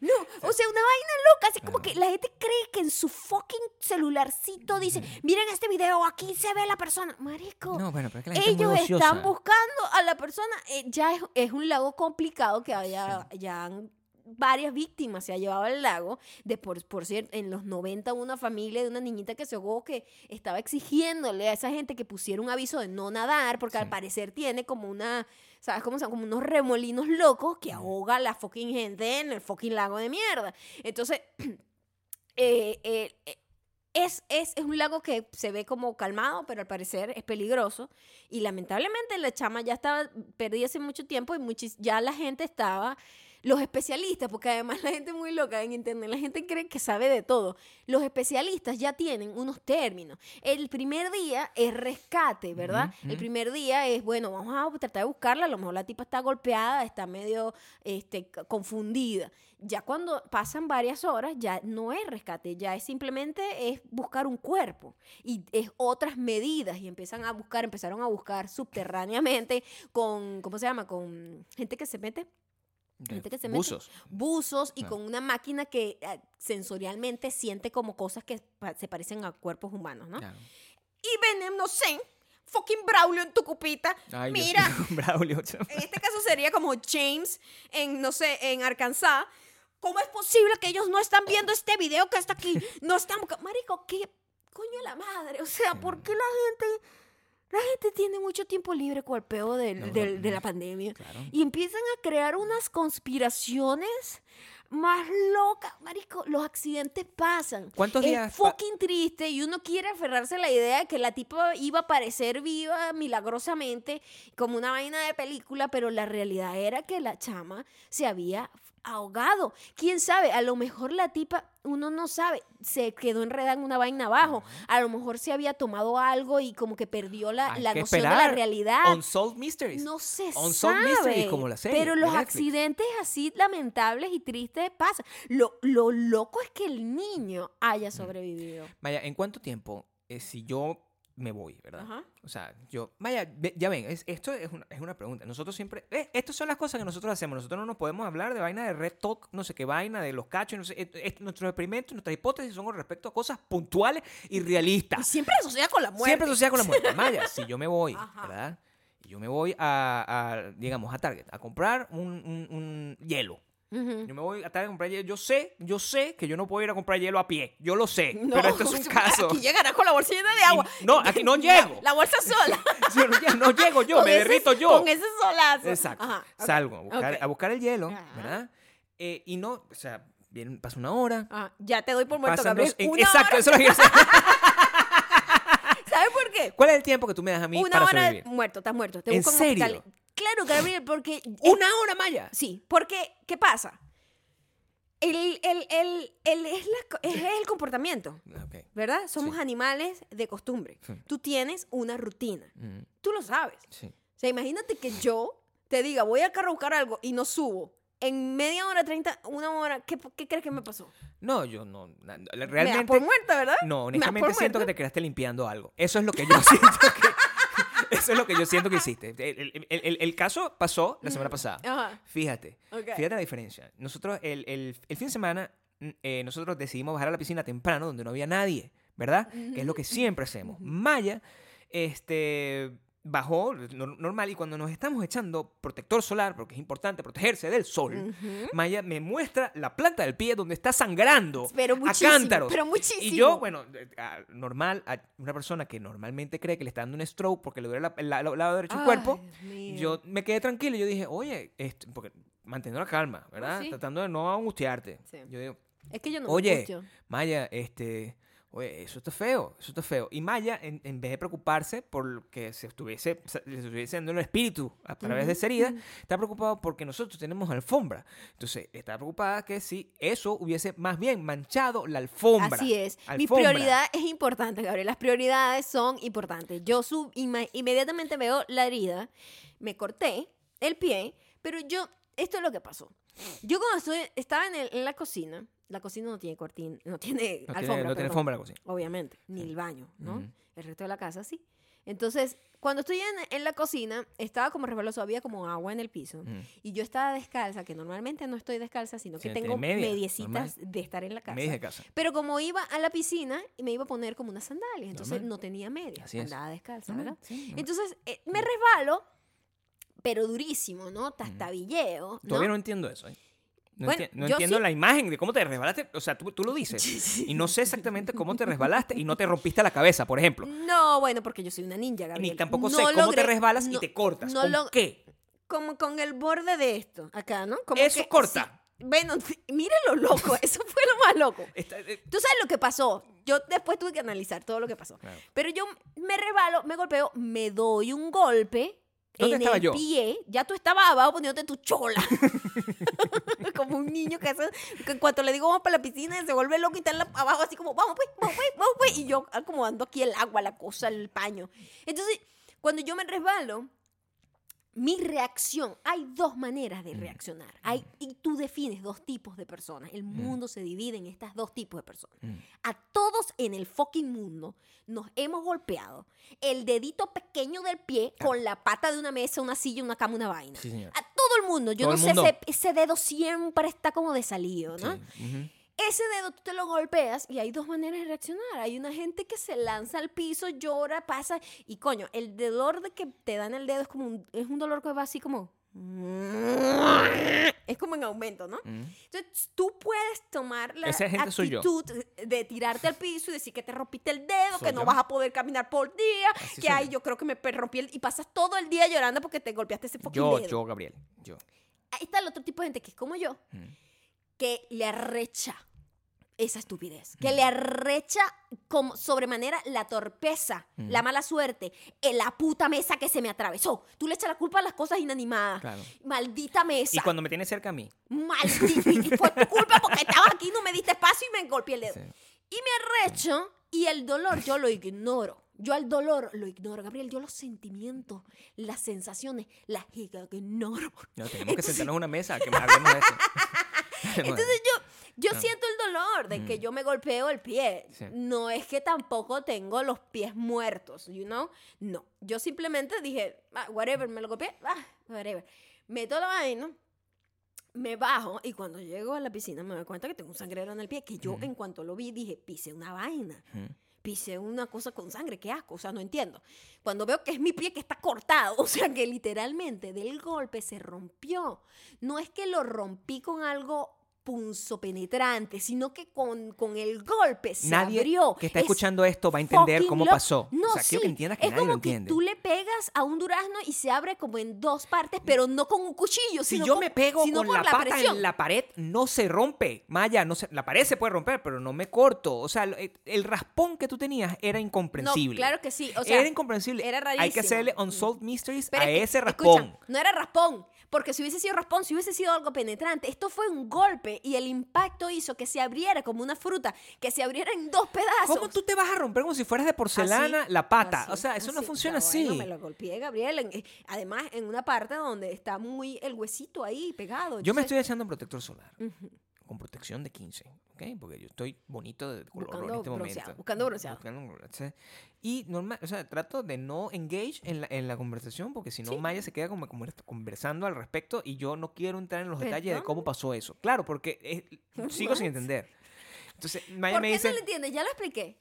[SPEAKER 1] no, no, o sea, una vaina loca, así como que la gente cree que en su fucking celularcito dice, miren este video, aquí se ve la persona. Marico,
[SPEAKER 2] No, bueno, pero es que la gente es
[SPEAKER 1] ellos
[SPEAKER 2] muy
[SPEAKER 1] están buscando a la persona. eh, ya es, es un lago complicado que haya ya han- varias víctimas se ha llevado al lago. De por, por cierto, en los 90 una familia de una niñita que se ahogó que estaba exigiéndole a esa gente que pusiera un aviso de no nadar porque al parecer tiene como una, ¿sabes cómo llama? Como unos remolinos locos que ahoga a la fucking gente en el fucking lago de mierda. Entonces, eh, eh, eh, es, es, es un lago que se ve como calmado, pero al parecer es peligroso. Y lamentablemente la chama ya estaba perdida hace mucho tiempo y muchis- ya la gente estaba, los especialistas, porque además la gente es muy loca en internet, la gente cree que sabe de todo. Los especialistas ya tienen unos términos. El primer día es rescate, ¿verdad? El primer día es, bueno, vamos a tratar de buscarla, a lo mejor la tipa está golpeada, está medio este, confundida. Ya cuando pasan varias horas, ya no es rescate, ya es simplemente es buscar un cuerpo y es otras medidas y empiezan a buscar, empezaron a buscar subterráneamente con, ¿cómo se llama? Con gente que se mete gente que se mete-
[SPEAKER 2] Buzos.
[SPEAKER 1] buzos y
[SPEAKER 2] Ah.
[SPEAKER 1] con una máquina que eh, sensorialmente siente como cosas que se parecen a cuerpos humanos, ¿no?
[SPEAKER 2] Claro.
[SPEAKER 1] Y ven, no sé, fucking Braulio en tu cupita.
[SPEAKER 2] Ay,
[SPEAKER 1] Mira,
[SPEAKER 2] Braulio.
[SPEAKER 1] en este caso sería como James en, no sé, en Arkansas. ¿Cómo es posible que ellos no están viendo este video que está aquí? No están... Marico, ¿qué coño la madre? O sea, ¿por qué la gente... La gente tiene mucho tiempo libre con el peo del-
[SPEAKER 2] No, no,
[SPEAKER 1] del- de la pandemia.
[SPEAKER 2] Claro.
[SPEAKER 1] Y empiezan a crear unas conspiraciones más locas. Marico, los accidentes pasan.
[SPEAKER 2] ¿Cuántos
[SPEAKER 1] es
[SPEAKER 2] días pa-
[SPEAKER 1] fucking triste y uno quiere aferrarse a la idea de que la tipa iba a aparecer viva milagrosamente como una vaina de película, pero la realidad era que la chama se había ahogado. ¿Quién sabe? A lo mejor la tipa, uno no sabe, se quedó enredada en una vaina abajo. A lo mejor se había tomado algo y como que perdió la,
[SPEAKER 2] Hay
[SPEAKER 1] la
[SPEAKER 2] que
[SPEAKER 1] noción de la realidad.
[SPEAKER 2] Unsolved Mysteries.
[SPEAKER 1] No se
[SPEAKER 2] Unsolved
[SPEAKER 1] sabe.
[SPEAKER 2] Mysteries, como la serie
[SPEAKER 1] pero los
[SPEAKER 2] Netflix.
[SPEAKER 1] accidentes así lamentables y tristes pasan. Lo, lo loco es que el niño haya sobrevivido.
[SPEAKER 2] Vaya, ¿en cuánto tiempo eh, si yo me voy, verdad?
[SPEAKER 1] Ajá.
[SPEAKER 2] O sea, yo, vaya, ya ven, es- esto es una, es una pregunta. Nosotros siempre, eh, estas son las cosas que nosotros hacemos. Nosotros no nos podemos hablar de vaina de Red Talk, no sé qué vaina, de los cachos, no sé. nuestros experimentos, nuestras hipótesis son con respecto a cosas puntuales y
[SPEAKER 1] Y
[SPEAKER 2] realistas.
[SPEAKER 1] siempre asocia con la muerte.
[SPEAKER 2] Siempre asociada con la muerte. Maya, si yo me voy,
[SPEAKER 1] Ajá.
[SPEAKER 2] ¿verdad? Y yo me voy a, a, digamos, a Target, a comprar un, un- un hielo, Yo me voy a estar a comprar hielo. Yo sé, yo sé que yo no puedo ir a comprar hielo a pie. Yo lo sé.
[SPEAKER 1] No,
[SPEAKER 2] pero esto es un caso.
[SPEAKER 1] Aquí llegarás con la bolsa llena de agua.
[SPEAKER 2] Y- no, aquí no
[SPEAKER 1] La-
[SPEAKER 2] llego.
[SPEAKER 1] La, bolsa sola.
[SPEAKER 2] Yo no, llego yo,
[SPEAKER 1] Con
[SPEAKER 2] me
[SPEAKER 1] ese-
[SPEAKER 2] derrito yo.
[SPEAKER 1] Con ese solazo.
[SPEAKER 2] Exacto.
[SPEAKER 1] Ajá,
[SPEAKER 2] Salgo a buscar,
[SPEAKER 1] ok.
[SPEAKER 2] a buscar el hielo,
[SPEAKER 1] Ajá.
[SPEAKER 2] ¿verdad? Eh, y no, o sea, viene, pasa una hora.
[SPEAKER 1] Ajá, Ya te doy por muerto, Gabriel.
[SPEAKER 2] en- exacto,
[SPEAKER 1] hora.
[SPEAKER 2] eso es lo que.
[SPEAKER 1] ¿Sabes por qué?
[SPEAKER 2] ¿Cuál es el tiempo que tú me das a mí
[SPEAKER 1] Una
[SPEAKER 2] para
[SPEAKER 1] hora
[SPEAKER 2] sobrevivir?
[SPEAKER 1] muerto, estás muerto. Te
[SPEAKER 2] ¿En
[SPEAKER 1] busco un
[SPEAKER 2] serio?
[SPEAKER 1] hospital. Claro, Gabriel, porque...
[SPEAKER 2] ¿Una hora, Maya?
[SPEAKER 1] Sí, porque, ¿qué pasa? El, el, el, el- es, la es el comportamiento,
[SPEAKER 2] Ok.
[SPEAKER 1] ¿verdad? Somos
[SPEAKER 2] Sí.
[SPEAKER 1] animales de costumbre.
[SPEAKER 2] Sí.
[SPEAKER 1] Tú tienes una rutina.
[SPEAKER 2] Mm,
[SPEAKER 1] Tú lo sabes.
[SPEAKER 2] sí.
[SPEAKER 1] O sea, imagínate que yo te diga, voy al carro a buscar algo y no subo. En media hora, 30, una hora, ¿qué, qué crees que me pasó?
[SPEAKER 2] No, yo no. na-
[SPEAKER 1] Me das
[SPEAKER 2] Realmente.
[SPEAKER 1] por muerta, ¿verdad?
[SPEAKER 2] No, honestamente siento que te quedaste limpiando algo. Eso es lo que yo siento que. Eso es lo que yo siento que hiciste. El, el- el- el- el caso pasó la semana pasada.
[SPEAKER 1] Ajá.
[SPEAKER 2] Fíjate. Fíjate la diferencia. Nosotros, el, el- el fin de semana, mm, eh, nosotros decidimos bajar a la piscina temprano donde no había nadie, ¿verdad? Que es lo que siempre hacemos. Maya, este. Bajó nor- normal y cuando nos estamos echando protector solar, porque es importante protegerse del sol. Maya me muestra la planta del pie donde está sangrando
[SPEAKER 1] Pero
[SPEAKER 2] a cántaros.
[SPEAKER 1] pero muchísimo.
[SPEAKER 2] Y yo, bueno, eh, normal, a una persona que normalmente cree que le está dando un stroke porque le duele la- el la- el lado derecho del cuerpo, yo me quedé tranquilo y yo dije, oye, esto, porque manteniendo la calma, ¿verdad?
[SPEAKER 1] sí.
[SPEAKER 2] Tratando de no angustiarte.
[SPEAKER 1] Sí.
[SPEAKER 2] Yo digo,
[SPEAKER 1] Es que yo no
[SPEAKER 2] oye. Maya, este, oye, eso está feo, eso está feo. Y Maya, en, en vez de preocuparse por que se estuviese, se estuviese dando el espíritu a través de esa herida, está preocupado porque nosotros tenemos alfombra. Entonces, está preocupada que si eso hubiese más bien manchado la alfombra.
[SPEAKER 1] Así es. Mi prioridad es importante, Gabriel. Las prioridades son importantes. Yo sub, inmediatamente veo la herida, me corté el pie, pero yo, esto es lo que pasó. Yo cuando estoy- estaba en, el- en la cocina, la cocina no tiene cortina, no tiene
[SPEAKER 2] No
[SPEAKER 1] alfombra.
[SPEAKER 2] tiene, no tiene alfombra la cocina.
[SPEAKER 1] Obviamente, ni el baño, ¿no? El resto de la casa sí. Entonces, cuando estoy en, en la cocina, estaba como resbaloso, había como agua en el piso. Y yo estaba descalza, que normalmente no estoy descalza, sino que
[SPEAKER 2] Sí,
[SPEAKER 1] tengo
[SPEAKER 2] media,
[SPEAKER 1] mediecitas de estar en la casa.
[SPEAKER 2] Me dije casa.
[SPEAKER 1] Pero como iba a la piscina, me iba a poner como unas sandalias. Entonces
[SPEAKER 2] Normal.
[SPEAKER 1] no tenía medias. Andaba descalza,
[SPEAKER 2] Normal,
[SPEAKER 1] ¿verdad?
[SPEAKER 2] sí.
[SPEAKER 1] Entonces eh, me resbalo, pero durísimo, ¿no? Tastabilleo. ¿no?
[SPEAKER 2] Todavía no entiendo eso. ¿eh? No,
[SPEAKER 1] Bueno,
[SPEAKER 2] enti- no entiendo
[SPEAKER 1] sí.
[SPEAKER 2] la imagen de cómo te resbalaste. O sea, tú, tú lo dices. Y no sé exactamente cómo te resbalaste y no te rompiste la cabeza, por ejemplo.
[SPEAKER 1] No, bueno, porque yo soy una ninja, Gabriel.
[SPEAKER 2] Ni tampoco
[SPEAKER 1] No
[SPEAKER 2] sé cómo te resbalas y
[SPEAKER 1] no-
[SPEAKER 2] te cortas.
[SPEAKER 1] no
[SPEAKER 2] ¿Con
[SPEAKER 1] lo-
[SPEAKER 2] qué?
[SPEAKER 1] Como con el borde de esto, acá, ¿no? Como
[SPEAKER 2] Eso
[SPEAKER 1] que-
[SPEAKER 2] corta.
[SPEAKER 1] sí. Bueno, mire lo loco, eso fue lo más loco.
[SPEAKER 2] Eh,
[SPEAKER 1] Tú sabes lo que pasó. Yo después tuve que analizar todo lo que pasó.
[SPEAKER 2] Claro.
[SPEAKER 1] Pero yo me resbalo, me golpeo, me doy un golpe
[SPEAKER 2] ¿Dónde
[SPEAKER 1] en
[SPEAKER 2] estaba
[SPEAKER 1] el
[SPEAKER 2] yo?
[SPEAKER 1] pie. Ya tú estabas abajo poniéndote tu chola. Como un niño que hace, que en cuanto le digo vamos para la piscina, se vuelve loco y está abajo así como, vamos pues, vamos pues, vamos pues. Y yo acomodando aquí el agua, la cosa, el paño. Entonces, cuando yo me resbalo, mi reacción, hay dos maneras
[SPEAKER 2] Mm.
[SPEAKER 1] de reaccionar. Hay, y tú defines dos tipos de personas. El mundo se divide en estas dos tipos de personas.
[SPEAKER 2] Mm.
[SPEAKER 1] A todos en el fucking mundo nos hemos golpeado el dedito pequeño del pie con la pata de una mesa, una silla, una cama, una vaina.
[SPEAKER 2] Sí, señor.
[SPEAKER 1] A todo el mundo. Yo
[SPEAKER 2] Todo
[SPEAKER 1] no sé, ese, ese dedo siempre está como de salido, ¿no?
[SPEAKER 2] sí.
[SPEAKER 1] Ese dedo tú te lo golpeas y hay dos maneras de reaccionar. Hay una gente que se lanza al piso, llora, pasa y coño, el dolor de que te dan el dedo es como un, es un dolor que va así como es como en aumento, ¿no?
[SPEAKER 2] Mm.
[SPEAKER 1] Entonces tú puedes tomar la actitud de tirarte al piso y decir que te rompiste el dedo,
[SPEAKER 2] Soy
[SPEAKER 1] que no vas a poder caminar por día,
[SPEAKER 2] Así
[SPEAKER 1] que ay,
[SPEAKER 2] yo.
[SPEAKER 1] yo creo que me rompí el y pasas todo el día llorando porque te golpeaste ese fucking
[SPEAKER 2] Yo,
[SPEAKER 1] dedo.
[SPEAKER 2] yo, Gabriel. Yo.
[SPEAKER 1] Ahí está el otro tipo de gente que es como yo,
[SPEAKER 2] Mm.
[SPEAKER 1] que le arrecha esa estupidez, que
[SPEAKER 2] Mm.
[SPEAKER 1] le arrecha como sobremanera la torpeza,
[SPEAKER 2] Mm.
[SPEAKER 1] la mala suerte, en la puta mesa que se me atravesó. Tú le echas la culpa a las cosas inanimadas.
[SPEAKER 2] Claro.
[SPEAKER 1] Maldita mesa.
[SPEAKER 2] Y cuando me tienes cerca a mí.
[SPEAKER 1] Maldita. y fue tu culpa porque estabas aquí, no me diste espacio y me golpeé el dedo.
[SPEAKER 2] Sí.
[SPEAKER 1] Y me arrecho y el dolor yo lo ignoro. Yo al dolor lo ignoro, Gabriel. Yo los sentimientos, las sensaciones, las ignoro.
[SPEAKER 2] No, tenemos que sentarnos en una mesa que hablemos de eso.
[SPEAKER 1] Entonces yo, yo
[SPEAKER 2] Ah.
[SPEAKER 1] siento dolor de que
[SPEAKER 2] Mm.
[SPEAKER 1] yo me golpeo el pie.
[SPEAKER 2] Sí.
[SPEAKER 1] No es que tampoco tengo los pies muertos, you know? No. Yo simplemente dije, ah, whatever, me lo golpeé, ah, whatever. Meto la vaina, me bajo y cuando llego a la piscina me doy cuenta que tengo un sangrero en el pie que yo
[SPEAKER 2] Ujú.
[SPEAKER 1] en cuanto lo vi dije, pise una vaina.
[SPEAKER 2] Ujú.
[SPEAKER 1] pisé una cosa con sangre, qué asco, o sea, no entiendo. Cuando veo que es mi pie que está cortado, o sea, que literalmente del golpe se rompió. No es que lo rompí con algo punzo penetrante, sino que con, con el golpe se
[SPEAKER 2] Nadie
[SPEAKER 1] abrió.
[SPEAKER 2] que está
[SPEAKER 1] Es
[SPEAKER 2] escuchando esto va a entender cómo pasó.
[SPEAKER 1] No,
[SPEAKER 2] o sea, quiero que
[SPEAKER 1] sí,
[SPEAKER 2] entiendas que
[SPEAKER 1] es
[SPEAKER 2] nadie
[SPEAKER 1] como
[SPEAKER 2] lo entiende.
[SPEAKER 1] que tú le pegas a un durazno y se abre como en dos partes, pero no con un cuchillo,
[SPEAKER 2] Si
[SPEAKER 1] sino
[SPEAKER 2] yo
[SPEAKER 1] con-
[SPEAKER 2] me pego con la, pata
[SPEAKER 1] presión.
[SPEAKER 2] en la pared, no se rompe. Maya, no se, la pared se puede romper, pero no me corto. O sea, el, el raspón que tú tenías era incomprensible.
[SPEAKER 1] No, claro que sí. O sea,
[SPEAKER 2] era incomprensible.
[SPEAKER 1] era
[SPEAKER 2] Hay que
[SPEAKER 1] rarísimo.
[SPEAKER 2] hacerle Unsolved Mysteries
[SPEAKER 1] Pero
[SPEAKER 2] a
[SPEAKER 1] es que,
[SPEAKER 2] ese
[SPEAKER 1] escucha,
[SPEAKER 2] raspón.
[SPEAKER 1] no era raspón, porque si hubiese sido raspón, si hubiese sido algo penetrante, esto fue un golpe y el impacto hizo que se abriera como una fruta, que se abriera en dos pedazos.
[SPEAKER 2] ¿Cómo tú te vas a romper como si fueras de porcelana
[SPEAKER 1] Así,
[SPEAKER 2] la pata?
[SPEAKER 1] así,
[SPEAKER 2] o sea, eso no funciona así.
[SPEAKER 1] me lo golpeé, Gabriel. en- eh, además, en una parte donde está muy el huesito ahí pegado.
[SPEAKER 2] Yo me estoy echando protector solar. Con protección de 15, ¿ok? Porque yo estoy bonito de color
[SPEAKER 1] Buscando
[SPEAKER 2] en este
[SPEAKER 1] bronceado,
[SPEAKER 2] momento.
[SPEAKER 1] buscando bronceado.
[SPEAKER 2] Buscando bronceado. Y normal, o sea, trato de no engage en la, en la conversación porque si no
[SPEAKER 1] Sí.
[SPEAKER 2] Maya se queda como conver- conversando al respecto y yo no quiero entrar en los detalles de cómo pasó eso. Claro, porque sigo sin entender. Entonces, Maya
[SPEAKER 1] ¿Por
[SPEAKER 2] me
[SPEAKER 1] qué
[SPEAKER 2] dice,
[SPEAKER 1] no lo entiendes? Ya lo expliqué.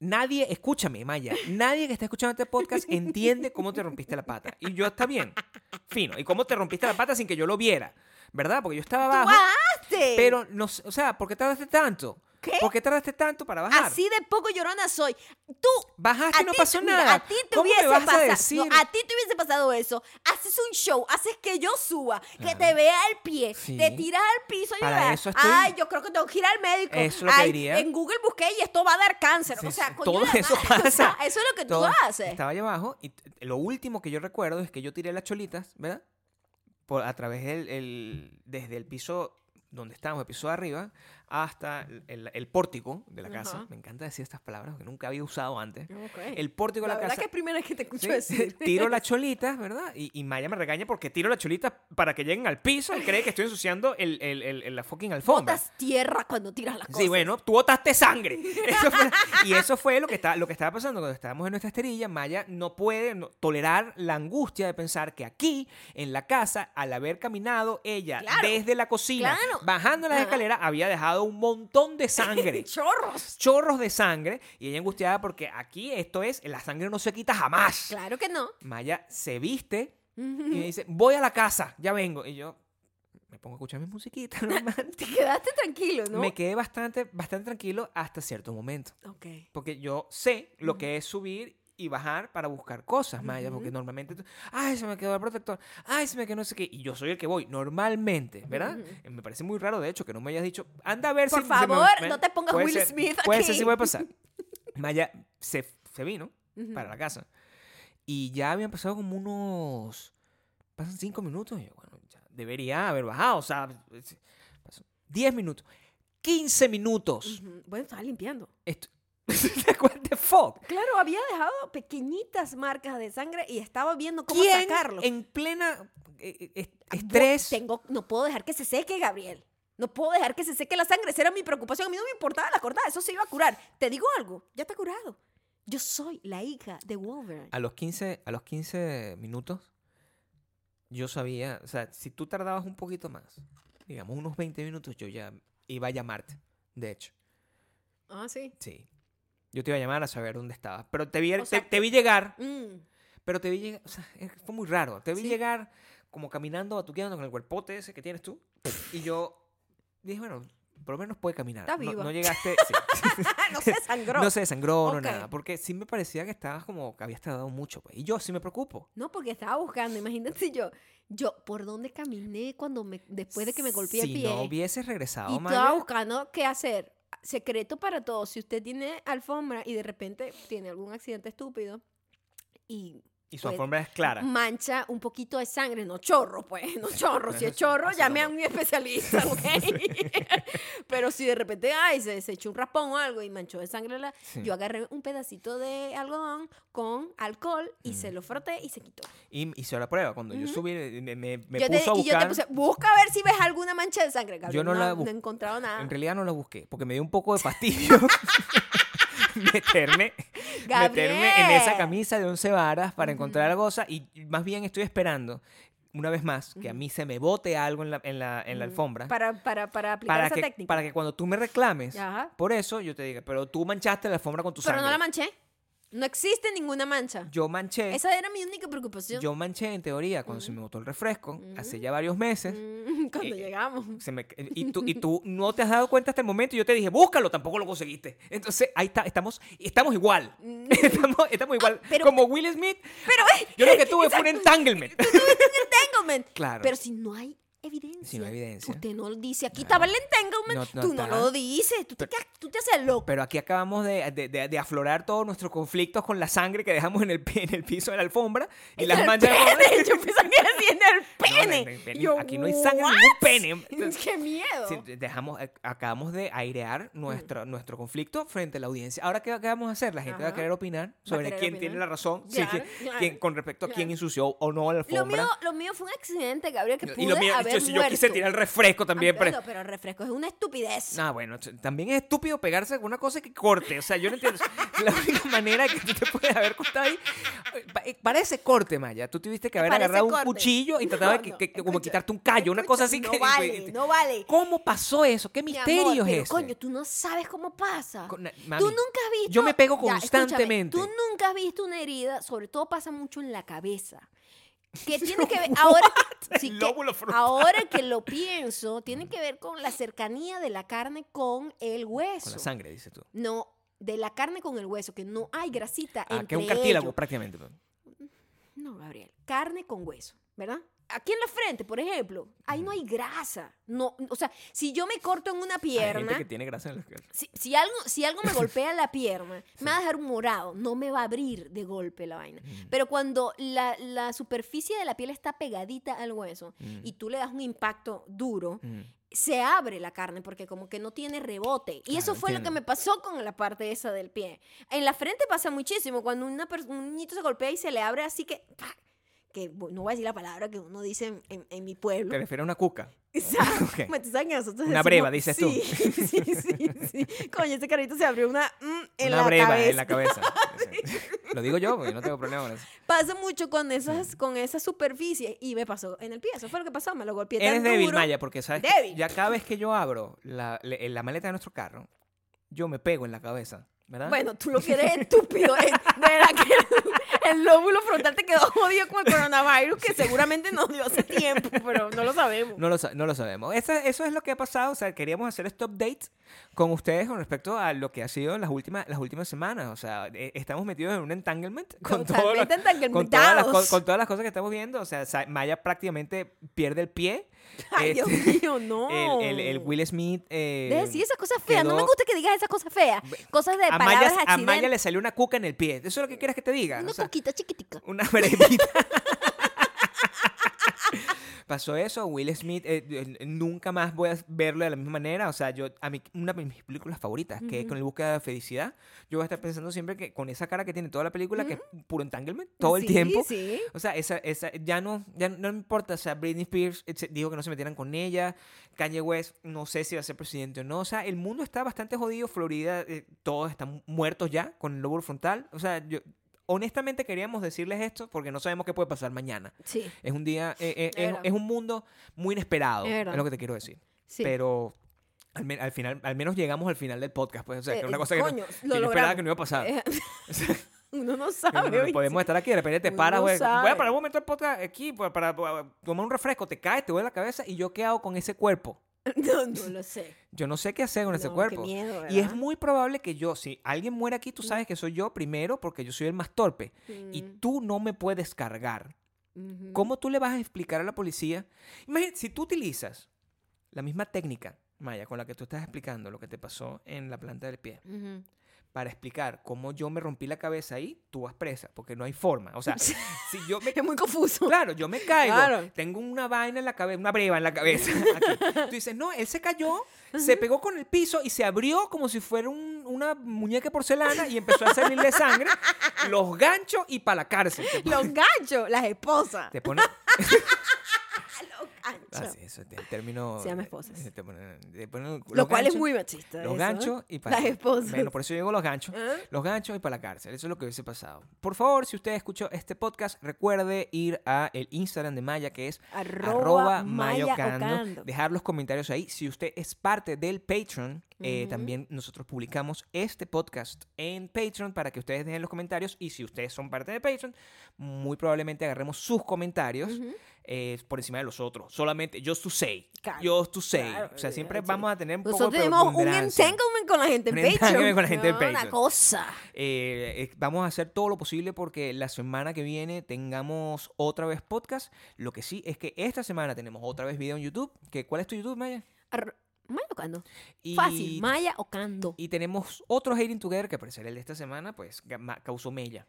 [SPEAKER 2] nadie, escúchame, Maya, nadie que está escuchando este podcast entiende cómo te rompiste la pata. Y yo, está bien, fino. ¿Y cómo te rompiste la pata sin que yo lo viera? ¿Verdad? Porque yo estaba
[SPEAKER 1] ¡Tú
[SPEAKER 2] abajo.
[SPEAKER 1] bajaste!
[SPEAKER 2] Pero, no, o sea, ¿por qué tardaste tanto?
[SPEAKER 1] ¿Qué?
[SPEAKER 2] ¿Por qué tardaste tanto para bajar?
[SPEAKER 1] Así de poco llorona soy. Tú
[SPEAKER 2] Bajaste y no
[SPEAKER 1] ti-
[SPEAKER 2] pasó
[SPEAKER 1] mira,
[SPEAKER 2] nada.
[SPEAKER 1] A ti te
[SPEAKER 2] ¿Cómo me
[SPEAKER 1] hubiese pasado. no, a ti te hubiese pasado eso. Haces un show, haces que yo suba, que te vea el pie,
[SPEAKER 2] Sí.
[SPEAKER 1] te tiras al piso y
[SPEAKER 2] Para estoy-
[SPEAKER 1] Ay, yo creo que tengo que ir al médico.
[SPEAKER 2] Eso es lo que
[SPEAKER 1] Ay,
[SPEAKER 2] diría.
[SPEAKER 1] En Google busqué y esto va a dar cáncer.
[SPEAKER 2] Sí,
[SPEAKER 1] o sea, coño
[SPEAKER 2] todo eso
[SPEAKER 1] o
[SPEAKER 2] pasa.
[SPEAKER 1] sea, eso es lo que
[SPEAKER 2] Todo-
[SPEAKER 1] tú haces.
[SPEAKER 2] Estaba allá abajo y lo último que yo recuerdo es que yo tiré las cholitas, ¿verdad? Por, a través del, el- desde el piso donde estábamos, el piso de arriba, hasta el, el- el pórtico de la casa.
[SPEAKER 1] Ajá.
[SPEAKER 2] Me encanta decir estas palabras que nunca había usado antes. El pórtico de
[SPEAKER 1] la
[SPEAKER 2] la,
[SPEAKER 1] verdad
[SPEAKER 2] casa.
[SPEAKER 1] que es primera vez que te escucho
[SPEAKER 2] Sí,
[SPEAKER 1] decir.
[SPEAKER 2] tiro las cholitas, ¿verdad? Y, y Maya me regaña porque tiro las cholitas para que lleguen al piso y cree que estoy ensuciando el, el- el- el- la fucking alfombra.
[SPEAKER 1] Botas tierra cuando tiras las cosas.
[SPEAKER 2] Sí, bueno, tú botaste sangre. Eso fue- y eso fue lo que, está, lo que estaba pasando cuando estábamos en nuestra esterilla. Maya no puede no- tolerar la angustia de pensar que aquí, en la casa, al haber caminado ella
[SPEAKER 1] Claro,
[SPEAKER 2] desde la cocina,
[SPEAKER 1] claro.
[SPEAKER 2] bajando las escaleras, había dejado un montón de sangre.
[SPEAKER 1] Chorros.
[SPEAKER 2] chorros de sangre. Y ella angustiada porque aquí esto es, la sangre no se quita jamás.
[SPEAKER 1] Claro que no.
[SPEAKER 2] Maya se viste y me dice, voy a la casa, ya vengo. Y yo me pongo a escuchar mi musiquita normal.
[SPEAKER 1] Te quedaste tranquilo, ¿no?
[SPEAKER 2] Me quedé bastante, bastante tranquilo hasta cierto momento.
[SPEAKER 1] Ok.
[SPEAKER 2] Porque yo sé lo que es subir y bajar para buscar cosas, Maya. Porque
[SPEAKER 1] Ujú.
[SPEAKER 2] normalmente, tú, ay, se me quedó el protector, ay, se me quedó no sé qué. Y yo soy el que voy, normalmente, ¿verdad?
[SPEAKER 1] Ujú.
[SPEAKER 2] Eh, Me parece muy raro, de hecho, que no me hayas dicho, anda a ver
[SPEAKER 1] Por
[SPEAKER 2] si... me-
[SPEAKER 1] favor,
[SPEAKER 2] me-
[SPEAKER 1] no te pongas Will
[SPEAKER 2] ser-
[SPEAKER 1] Smith
[SPEAKER 2] Puede ser
[SPEAKER 1] aquí.
[SPEAKER 2] si puede pasar. Maya se, se vino
[SPEAKER 1] Ujú.
[SPEAKER 2] para la casa. Y ya habían pasado como unos. Pasan cinco minutos. Y yo, bueno, ya debería haber bajado. O sea, pasó 10 minutos. 15 minutos.
[SPEAKER 1] Bueno, estaba limpiando.
[SPEAKER 2] Esto- What the fuck?
[SPEAKER 1] Claro, había dejado pequeñitas marcas de sangre y estaba viendo cómo
[SPEAKER 2] ¿Quién
[SPEAKER 1] sacarlo.
[SPEAKER 2] en plena eh, eh,
[SPEAKER 1] Bu-
[SPEAKER 2] estrés?
[SPEAKER 1] Tengo, no puedo dejar que se seque, Gabriel. No puedo dejar que se seque la sangre. Esa era mi preocupación. A mí no me importaba la cortada. Eso se iba a curar. Te digo algo. Ya está curado. Yo soy la hija de Wolverine.
[SPEAKER 2] A los 15, a los 15 minutos, yo sabía, o sea, si tú tardabas un poquito más, digamos unos 20 minutos, yo ya iba a llamarte, de hecho.
[SPEAKER 1] Ah, sí.
[SPEAKER 2] Sí. Yo te iba a llamar a saber dónde estabas. Pero te vi, te,
[SPEAKER 1] sea,
[SPEAKER 2] te vi llegar,
[SPEAKER 1] Mm.
[SPEAKER 2] pero te vi llegar, o sea, fue muy raro. Te vi
[SPEAKER 1] Sí.
[SPEAKER 2] llegar como caminando, batuqueando con el cuerpote ese que tienes tú. Y yo dije, bueno, por lo menos puede caminar.
[SPEAKER 1] Está
[SPEAKER 2] No-
[SPEAKER 1] viva.
[SPEAKER 2] No, llegaste, sí.
[SPEAKER 1] no se sangró.
[SPEAKER 2] no se desangró, no nada. Porque sí me parecía que estabas como que habías tardado mucho. Pues. Y yo sí me preocupo.
[SPEAKER 1] No, porque estaba buscando. Imagínate yo. Yo, ¿por dónde caminé cuando me, después de que me golpeé
[SPEAKER 2] si
[SPEAKER 1] el pie?
[SPEAKER 2] no hubieses regresado,
[SPEAKER 1] y
[SPEAKER 2] Maya,
[SPEAKER 1] estaba buscando qué hacer. Secreto para todos. Si usted tiene alfombra y de repente tiene algún accidente estúpido y
[SPEAKER 2] y su
[SPEAKER 1] pues,
[SPEAKER 2] alfombra es clara.
[SPEAKER 1] mancha un poquito de sangre, no chorro, pues, no chorro. Si es chorro, llame a un especialista, ¿ok? Pero si de repente, ay, se, se echó un raspón o algo y manchó de sangre, la,
[SPEAKER 2] Sí.
[SPEAKER 1] yo agarré un pedacito de algodón con alcohol y se lo froté y se quitó.
[SPEAKER 2] Y hice la prueba. Cuando yo
[SPEAKER 1] Ujú.
[SPEAKER 2] subí, me, me, me
[SPEAKER 1] Yo te-
[SPEAKER 2] puso a
[SPEAKER 1] y yo te
[SPEAKER 2] buscar.
[SPEAKER 1] puse, busca a ver si ves alguna mancha de sangre, Gabriel.
[SPEAKER 2] Yo no la
[SPEAKER 1] no he encontrado nada.
[SPEAKER 2] En realidad no la busqué, porque me dio un poco de fastidio meterme, meterme en esa camisa de 11 varas para encontrar la cosa y más bien estoy esperando una vez más, que a mí se me bote algo en la, en la, en la alfombra,
[SPEAKER 1] Para, para, para aplicar
[SPEAKER 2] para
[SPEAKER 1] esa
[SPEAKER 2] que,
[SPEAKER 1] técnica.
[SPEAKER 2] para que cuando tú me reclames,
[SPEAKER 1] Ajá.
[SPEAKER 2] por eso yo te diga, pero tú manchaste la alfombra con tu
[SPEAKER 1] Pero
[SPEAKER 2] sangre.
[SPEAKER 1] no la manché. No existe ninguna mancha.
[SPEAKER 2] Yo manché,
[SPEAKER 1] Esa era mi única preocupación.
[SPEAKER 2] yo manché en teoría cuando se me botó el refresco, hace ya varios meses.
[SPEAKER 1] Mm, Cuando
[SPEAKER 2] Eh,
[SPEAKER 1] llegamos.
[SPEAKER 2] se me- y, tú, y tú no te has dado cuenta hasta el momento y yo te dije, búscalo, tampoco lo conseguiste. Entonces, ahí está, estamos, estamos igual. Estamos, estamos igual.
[SPEAKER 1] Mm. pero-
[SPEAKER 2] Como Will Smith,
[SPEAKER 1] Pero, eh,
[SPEAKER 2] yo lo que tuve fue un entanglement.
[SPEAKER 1] entanglement.
[SPEAKER 2] Claro.
[SPEAKER 1] Pero si no hay evidencia.
[SPEAKER 2] Si no hay evidencia.
[SPEAKER 1] Usted no dice, aquí estaba el entanglement.
[SPEAKER 2] No, no
[SPEAKER 1] tú no
[SPEAKER 2] está.
[SPEAKER 1] lo dices. Tú te, tú te haces loco.
[SPEAKER 2] Pero aquí acabamos de, de- de- de aflorar todos nuestros conflictos con la sangre que dejamos en el, en el piso de la alfombra y
[SPEAKER 1] En
[SPEAKER 2] las
[SPEAKER 1] el
[SPEAKER 2] manchas de
[SPEAKER 1] pene. Yo pensaba que era en el pene.
[SPEAKER 2] no,
[SPEAKER 1] Yo,
[SPEAKER 2] aquí no hay sangre en ningún pene.
[SPEAKER 1] ¡Qué miedo!
[SPEAKER 2] Dejamos, eh, acabamos de airear nuestro, nuestro conflicto frente a la audiencia. Ahora, ¿qué, qué vamos a hacer? La gente va a querer opinar sobre
[SPEAKER 1] querer
[SPEAKER 2] quién
[SPEAKER 1] opinar.
[SPEAKER 2] tiene la razón
[SPEAKER 1] Claro, claro,
[SPEAKER 2] quién- con respecto a quién
[SPEAKER 1] claro.
[SPEAKER 2] ensució o no la
[SPEAKER 1] Lo
[SPEAKER 2] alfombra.
[SPEAKER 1] mío, lo mío fue un accidente, Gabriel, que pude
[SPEAKER 2] lo
[SPEAKER 1] haber
[SPEAKER 2] yo, si yo quise tirar el refresco también.
[SPEAKER 1] Ah,
[SPEAKER 2] pero-
[SPEAKER 1] pero el refresco es una estupidez.
[SPEAKER 2] No, bueno, también es estúpido pegarse con una cosa que corte. O sea, yo no entiendo. la única manera que tú te puedes haber cortado ahí. eh, pa- eh, Parece corte, Maya. Tú tuviste que haber
[SPEAKER 1] Parece
[SPEAKER 2] agarrado un cuchillo y trataba
[SPEAKER 1] No,
[SPEAKER 2] de que, que- como quitarte un callo, una cosa así
[SPEAKER 1] no
[SPEAKER 2] que.
[SPEAKER 1] vale, no vale.
[SPEAKER 2] ¿Cómo pasó eso? ¿Qué
[SPEAKER 1] Mi
[SPEAKER 2] misterio
[SPEAKER 1] amor,
[SPEAKER 2] es ese?
[SPEAKER 1] coño, tú no sabes cómo pasa.
[SPEAKER 2] Con-
[SPEAKER 1] Tú nunca has visto.
[SPEAKER 2] yo me pego
[SPEAKER 1] Ya,
[SPEAKER 2] constantemente.
[SPEAKER 1] tú nunca has visto una herida, sobre todo pasa mucho en la cabeza. Que tiene que ver. Ahora, que- sí, ahora que lo pienso, tiene que ver con la cercanía de la carne con el hueso.
[SPEAKER 2] Con la sangre, dices tú.
[SPEAKER 1] No, de la carne con el hueso, que no hay grasita
[SPEAKER 2] Ah,
[SPEAKER 1] entre
[SPEAKER 2] que es un cartílago
[SPEAKER 1] ellos.
[SPEAKER 2] prácticamente.
[SPEAKER 1] No, Gabriel, carne con hueso, ¿verdad? Aquí en la frente, por ejemplo, ahí no hay grasa. No, o sea, si yo me corto en una
[SPEAKER 2] Hay
[SPEAKER 1] pierna,
[SPEAKER 2] gente que tiene grasa en la cara.
[SPEAKER 1] si, si algo, si algo me golpea la pierna, me va a dejar un morado, no me va a abrir de golpe la vaina.
[SPEAKER 2] Mm.
[SPEAKER 1] Pero cuando la, la superficie de la piel está pegadita al hueso y tú le das un impacto duro,
[SPEAKER 2] Mm.
[SPEAKER 1] se abre la carne porque como que no tiene rebote. Y eso fue lo que me pasó con la parte esa del pie. En la frente pasa muchísimo. Cuando una un niñito se golpea y se le abre así que... Que no voy a decir la palabra que uno dice en, en- en mi pueblo.
[SPEAKER 2] Te refieres a una cuca.
[SPEAKER 1] Exacto.
[SPEAKER 2] Ok.
[SPEAKER 1] Bueno, tú sabes que nosotros
[SPEAKER 2] Una
[SPEAKER 1] decimos-
[SPEAKER 2] breva, dices tú.
[SPEAKER 1] Sí, sí, sí, sí. Coño, ese carrito se abrió una mm, en
[SPEAKER 2] una
[SPEAKER 1] la
[SPEAKER 2] breva
[SPEAKER 1] cabeza.
[SPEAKER 2] en la cabeza. Sí. Lo digo yo, porque no tengo problema con eso.
[SPEAKER 1] Pasa mucho con esas, con esas superficies y me pasó en el pie. Eso fue lo que pasó. Me lo golpeé tan
[SPEAKER 2] Eres débil,
[SPEAKER 1] duro.
[SPEAKER 2] Maya, porque sabes
[SPEAKER 1] Débil.
[SPEAKER 2] ya cada vez que yo abro la, la maleta de nuestro carro, yo me pego en la cabeza, ¿verdad?
[SPEAKER 1] Bueno, tú lo que eres estúpido. Es, de verdad que el, lóbulo frontal te quedó jodido con el coronavirus que seguramente nos dio hace tiempo, pero no lo sabemos.
[SPEAKER 2] No lo, no lo sabemos. Esa- eso es lo que ha pasado. O sea, queríamos hacer este update con ustedes con respecto a lo que ha sido las últimas, las últimas semanas. O sea, eh, estamos metidos en un entanglement con, todo lo- con, todas las, con todas las cosas que estamos viendo. O sea, Maya prácticamente pierde el pie.
[SPEAKER 1] Ay, Dios
[SPEAKER 2] Este,
[SPEAKER 1] mío, no.
[SPEAKER 2] El, el- el Will Smith. eh,
[SPEAKER 1] de decir esas cosas feas. No me
[SPEAKER 2] quedó-
[SPEAKER 1] gusta que digas esas cosas feas. Cosas de
[SPEAKER 2] a,
[SPEAKER 1] palabras
[SPEAKER 2] Maya, a Maya le salió una cuca en el pie. ¿Eso es lo que quieres que te diga?
[SPEAKER 1] Una
[SPEAKER 2] O sea,
[SPEAKER 1] coquita chiquitica.
[SPEAKER 2] Una brevita. Pasó eso, Will Smith, eh, eh, nunca más voy a verlo de la misma manera. O sea, yo, a mí, una de mis películas favoritas, que es con el búsqueda de la felicidad, yo voy a estar pensando siempre que con esa cara que tiene toda la película, que es puro entanglement, todo el tiempo.
[SPEAKER 1] Sí.
[SPEAKER 2] O sea, esa, esa, ya no, ya no me importa. O sea, Britney Spears eh, dijo que no se metieran con ella. Kanye West, no sé si va a ser presidente o no. O sea, el mundo está bastante jodido. Florida, eh, todos están muertos ya con el lóbulo frontal. O sea, yo, honestamente queríamos decirles esto porque no sabemos qué puede pasar mañana.
[SPEAKER 1] Sí.
[SPEAKER 2] Es un día, eh, eh,
[SPEAKER 1] Es
[SPEAKER 2] un mundo muy inesperado,
[SPEAKER 1] Es
[SPEAKER 2] es, lo que te quiero decir.
[SPEAKER 1] sí.
[SPEAKER 2] Pero al, final, al menos llegamos al final del podcast, pues, o sea, que
[SPEAKER 1] Eh,
[SPEAKER 2] una cosa que, no-
[SPEAKER 1] coño,
[SPEAKER 2] que
[SPEAKER 1] lo
[SPEAKER 2] yo no esperaba que no iba a pasar.
[SPEAKER 1] Eh, Uno no sabe.
[SPEAKER 2] no- no
[SPEAKER 1] ¿oíste?
[SPEAKER 2] podemos estar aquí, de repente te paras,
[SPEAKER 1] no.
[SPEAKER 2] Voy a parar un momento el podcast aquí para, para- para tomar un refresco, te caes, te duele la cabeza y yo qué hago con ese cuerpo.
[SPEAKER 1] No, no lo sé.
[SPEAKER 2] Yo no sé qué hacer con ese cuerpo.
[SPEAKER 1] Qué miedo,
[SPEAKER 2] Y es muy probable que yo, si alguien muere aquí, tú sabes que soy yo primero porque yo soy el más torpe. Y tú no me puedes cargar. ¿Cómo tú le vas a explicar a la policía? Imagínate, si tú utilizas la misma técnica, Maya, con la que tú estás explicando lo que te pasó en la planta del pie. Para explicar cómo yo me rompí la cabeza ahí, tú vas presa, porque no hay forma. O sea, si yo me...
[SPEAKER 1] Es muy confuso.
[SPEAKER 2] Claro, yo me caigo,
[SPEAKER 1] Claro.
[SPEAKER 2] tengo una vaina en la cabeza, una breva en la cabeza. aquí. Tú dices, no, él se cayó, se pegó con el piso y se abrió como si fuera un- una muñeca de porcelana y empezó a salirle sangre, los ganchos y para la cárcel.
[SPEAKER 1] Los ganchos, las esposas.
[SPEAKER 2] te pone,
[SPEAKER 1] Ganchos.
[SPEAKER 2] Así, eso es el término.
[SPEAKER 1] Se llama
[SPEAKER 2] eh,
[SPEAKER 1] esposas.
[SPEAKER 2] eh, ponen- te ponen
[SPEAKER 1] Lo cual es
[SPEAKER 2] ganchos-
[SPEAKER 1] muy machista.
[SPEAKER 2] Los
[SPEAKER 1] eso,
[SPEAKER 2] ganchos
[SPEAKER 1] ¿eh?
[SPEAKER 2] y para.
[SPEAKER 1] Las esposas.
[SPEAKER 2] Bueno, por eso yo digo los ganchos.
[SPEAKER 1] ¿Ah?
[SPEAKER 2] Los ganchos y para la cárcel. Eso es lo que hubiese pasado. Por favor, si usted escuchó este podcast, recuerde ir a el Instagram de Maya, que es
[SPEAKER 1] Arroba,
[SPEAKER 2] arroba mayocando.
[SPEAKER 1] Ocando.
[SPEAKER 2] Dejar los comentarios ahí. Si usted es parte del Patreon, eh,
[SPEAKER 1] Ujú.
[SPEAKER 2] también nosotros publicamos este podcast en Patreon para que ustedes dejen los comentarios. Y si ustedes son parte de Patreon, muy probablemente agarremos sus comentarios
[SPEAKER 1] Ujú.
[SPEAKER 2] Eh, por encima de los otros. Solamente just to say.
[SPEAKER 1] Claro,
[SPEAKER 2] Just to say.
[SPEAKER 1] claro,
[SPEAKER 2] o sea, siempre vamos a tener un
[SPEAKER 1] Nosotros
[SPEAKER 2] de
[SPEAKER 1] tenemos un entanglement con la gente en
[SPEAKER 2] Un
[SPEAKER 1] Patreon.
[SPEAKER 2] entanglement con la gente en
[SPEAKER 1] No,
[SPEAKER 2] Patreon.
[SPEAKER 1] Una cosa.
[SPEAKER 2] Eh, eh, vamos a hacer todo lo posible porque la semana que viene tengamos otra vez podcast. Lo que sí es que esta semana tenemos otra vez video en YouTube. Que, ¿Cuál es tu YouTube, Maya?
[SPEAKER 1] Maya Ocando.
[SPEAKER 2] Y,
[SPEAKER 1] Fácil. Maya Ocando.
[SPEAKER 2] y tenemos otro Hating Together que al parecer el de esta semana pues causó mella.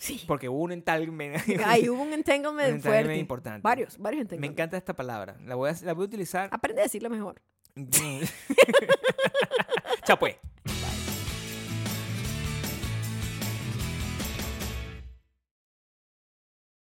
[SPEAKER 1] Sí.
[SPEAKER 2] Porque hubo un entanglement.
[SPEAKER 1] Ahí hubo un
[SPEAKER 2] un
[SPEAKER 1] entanglement
[SPEAKER 2] entanglement
[SPEAKER 1] fuerte.
[SPEAKER 2] importante.
[SPEAKER 1] Varios, varios
[SPEAKER 2] Me
[SPEAKER 1] entanglements.
[SPEAKER 2] encanta esta palabra. La voy a, la voy a utilizar.
[SPEAKER 1] Aprende a decirlo mejor.
[SPEAKER 2] Chao pues.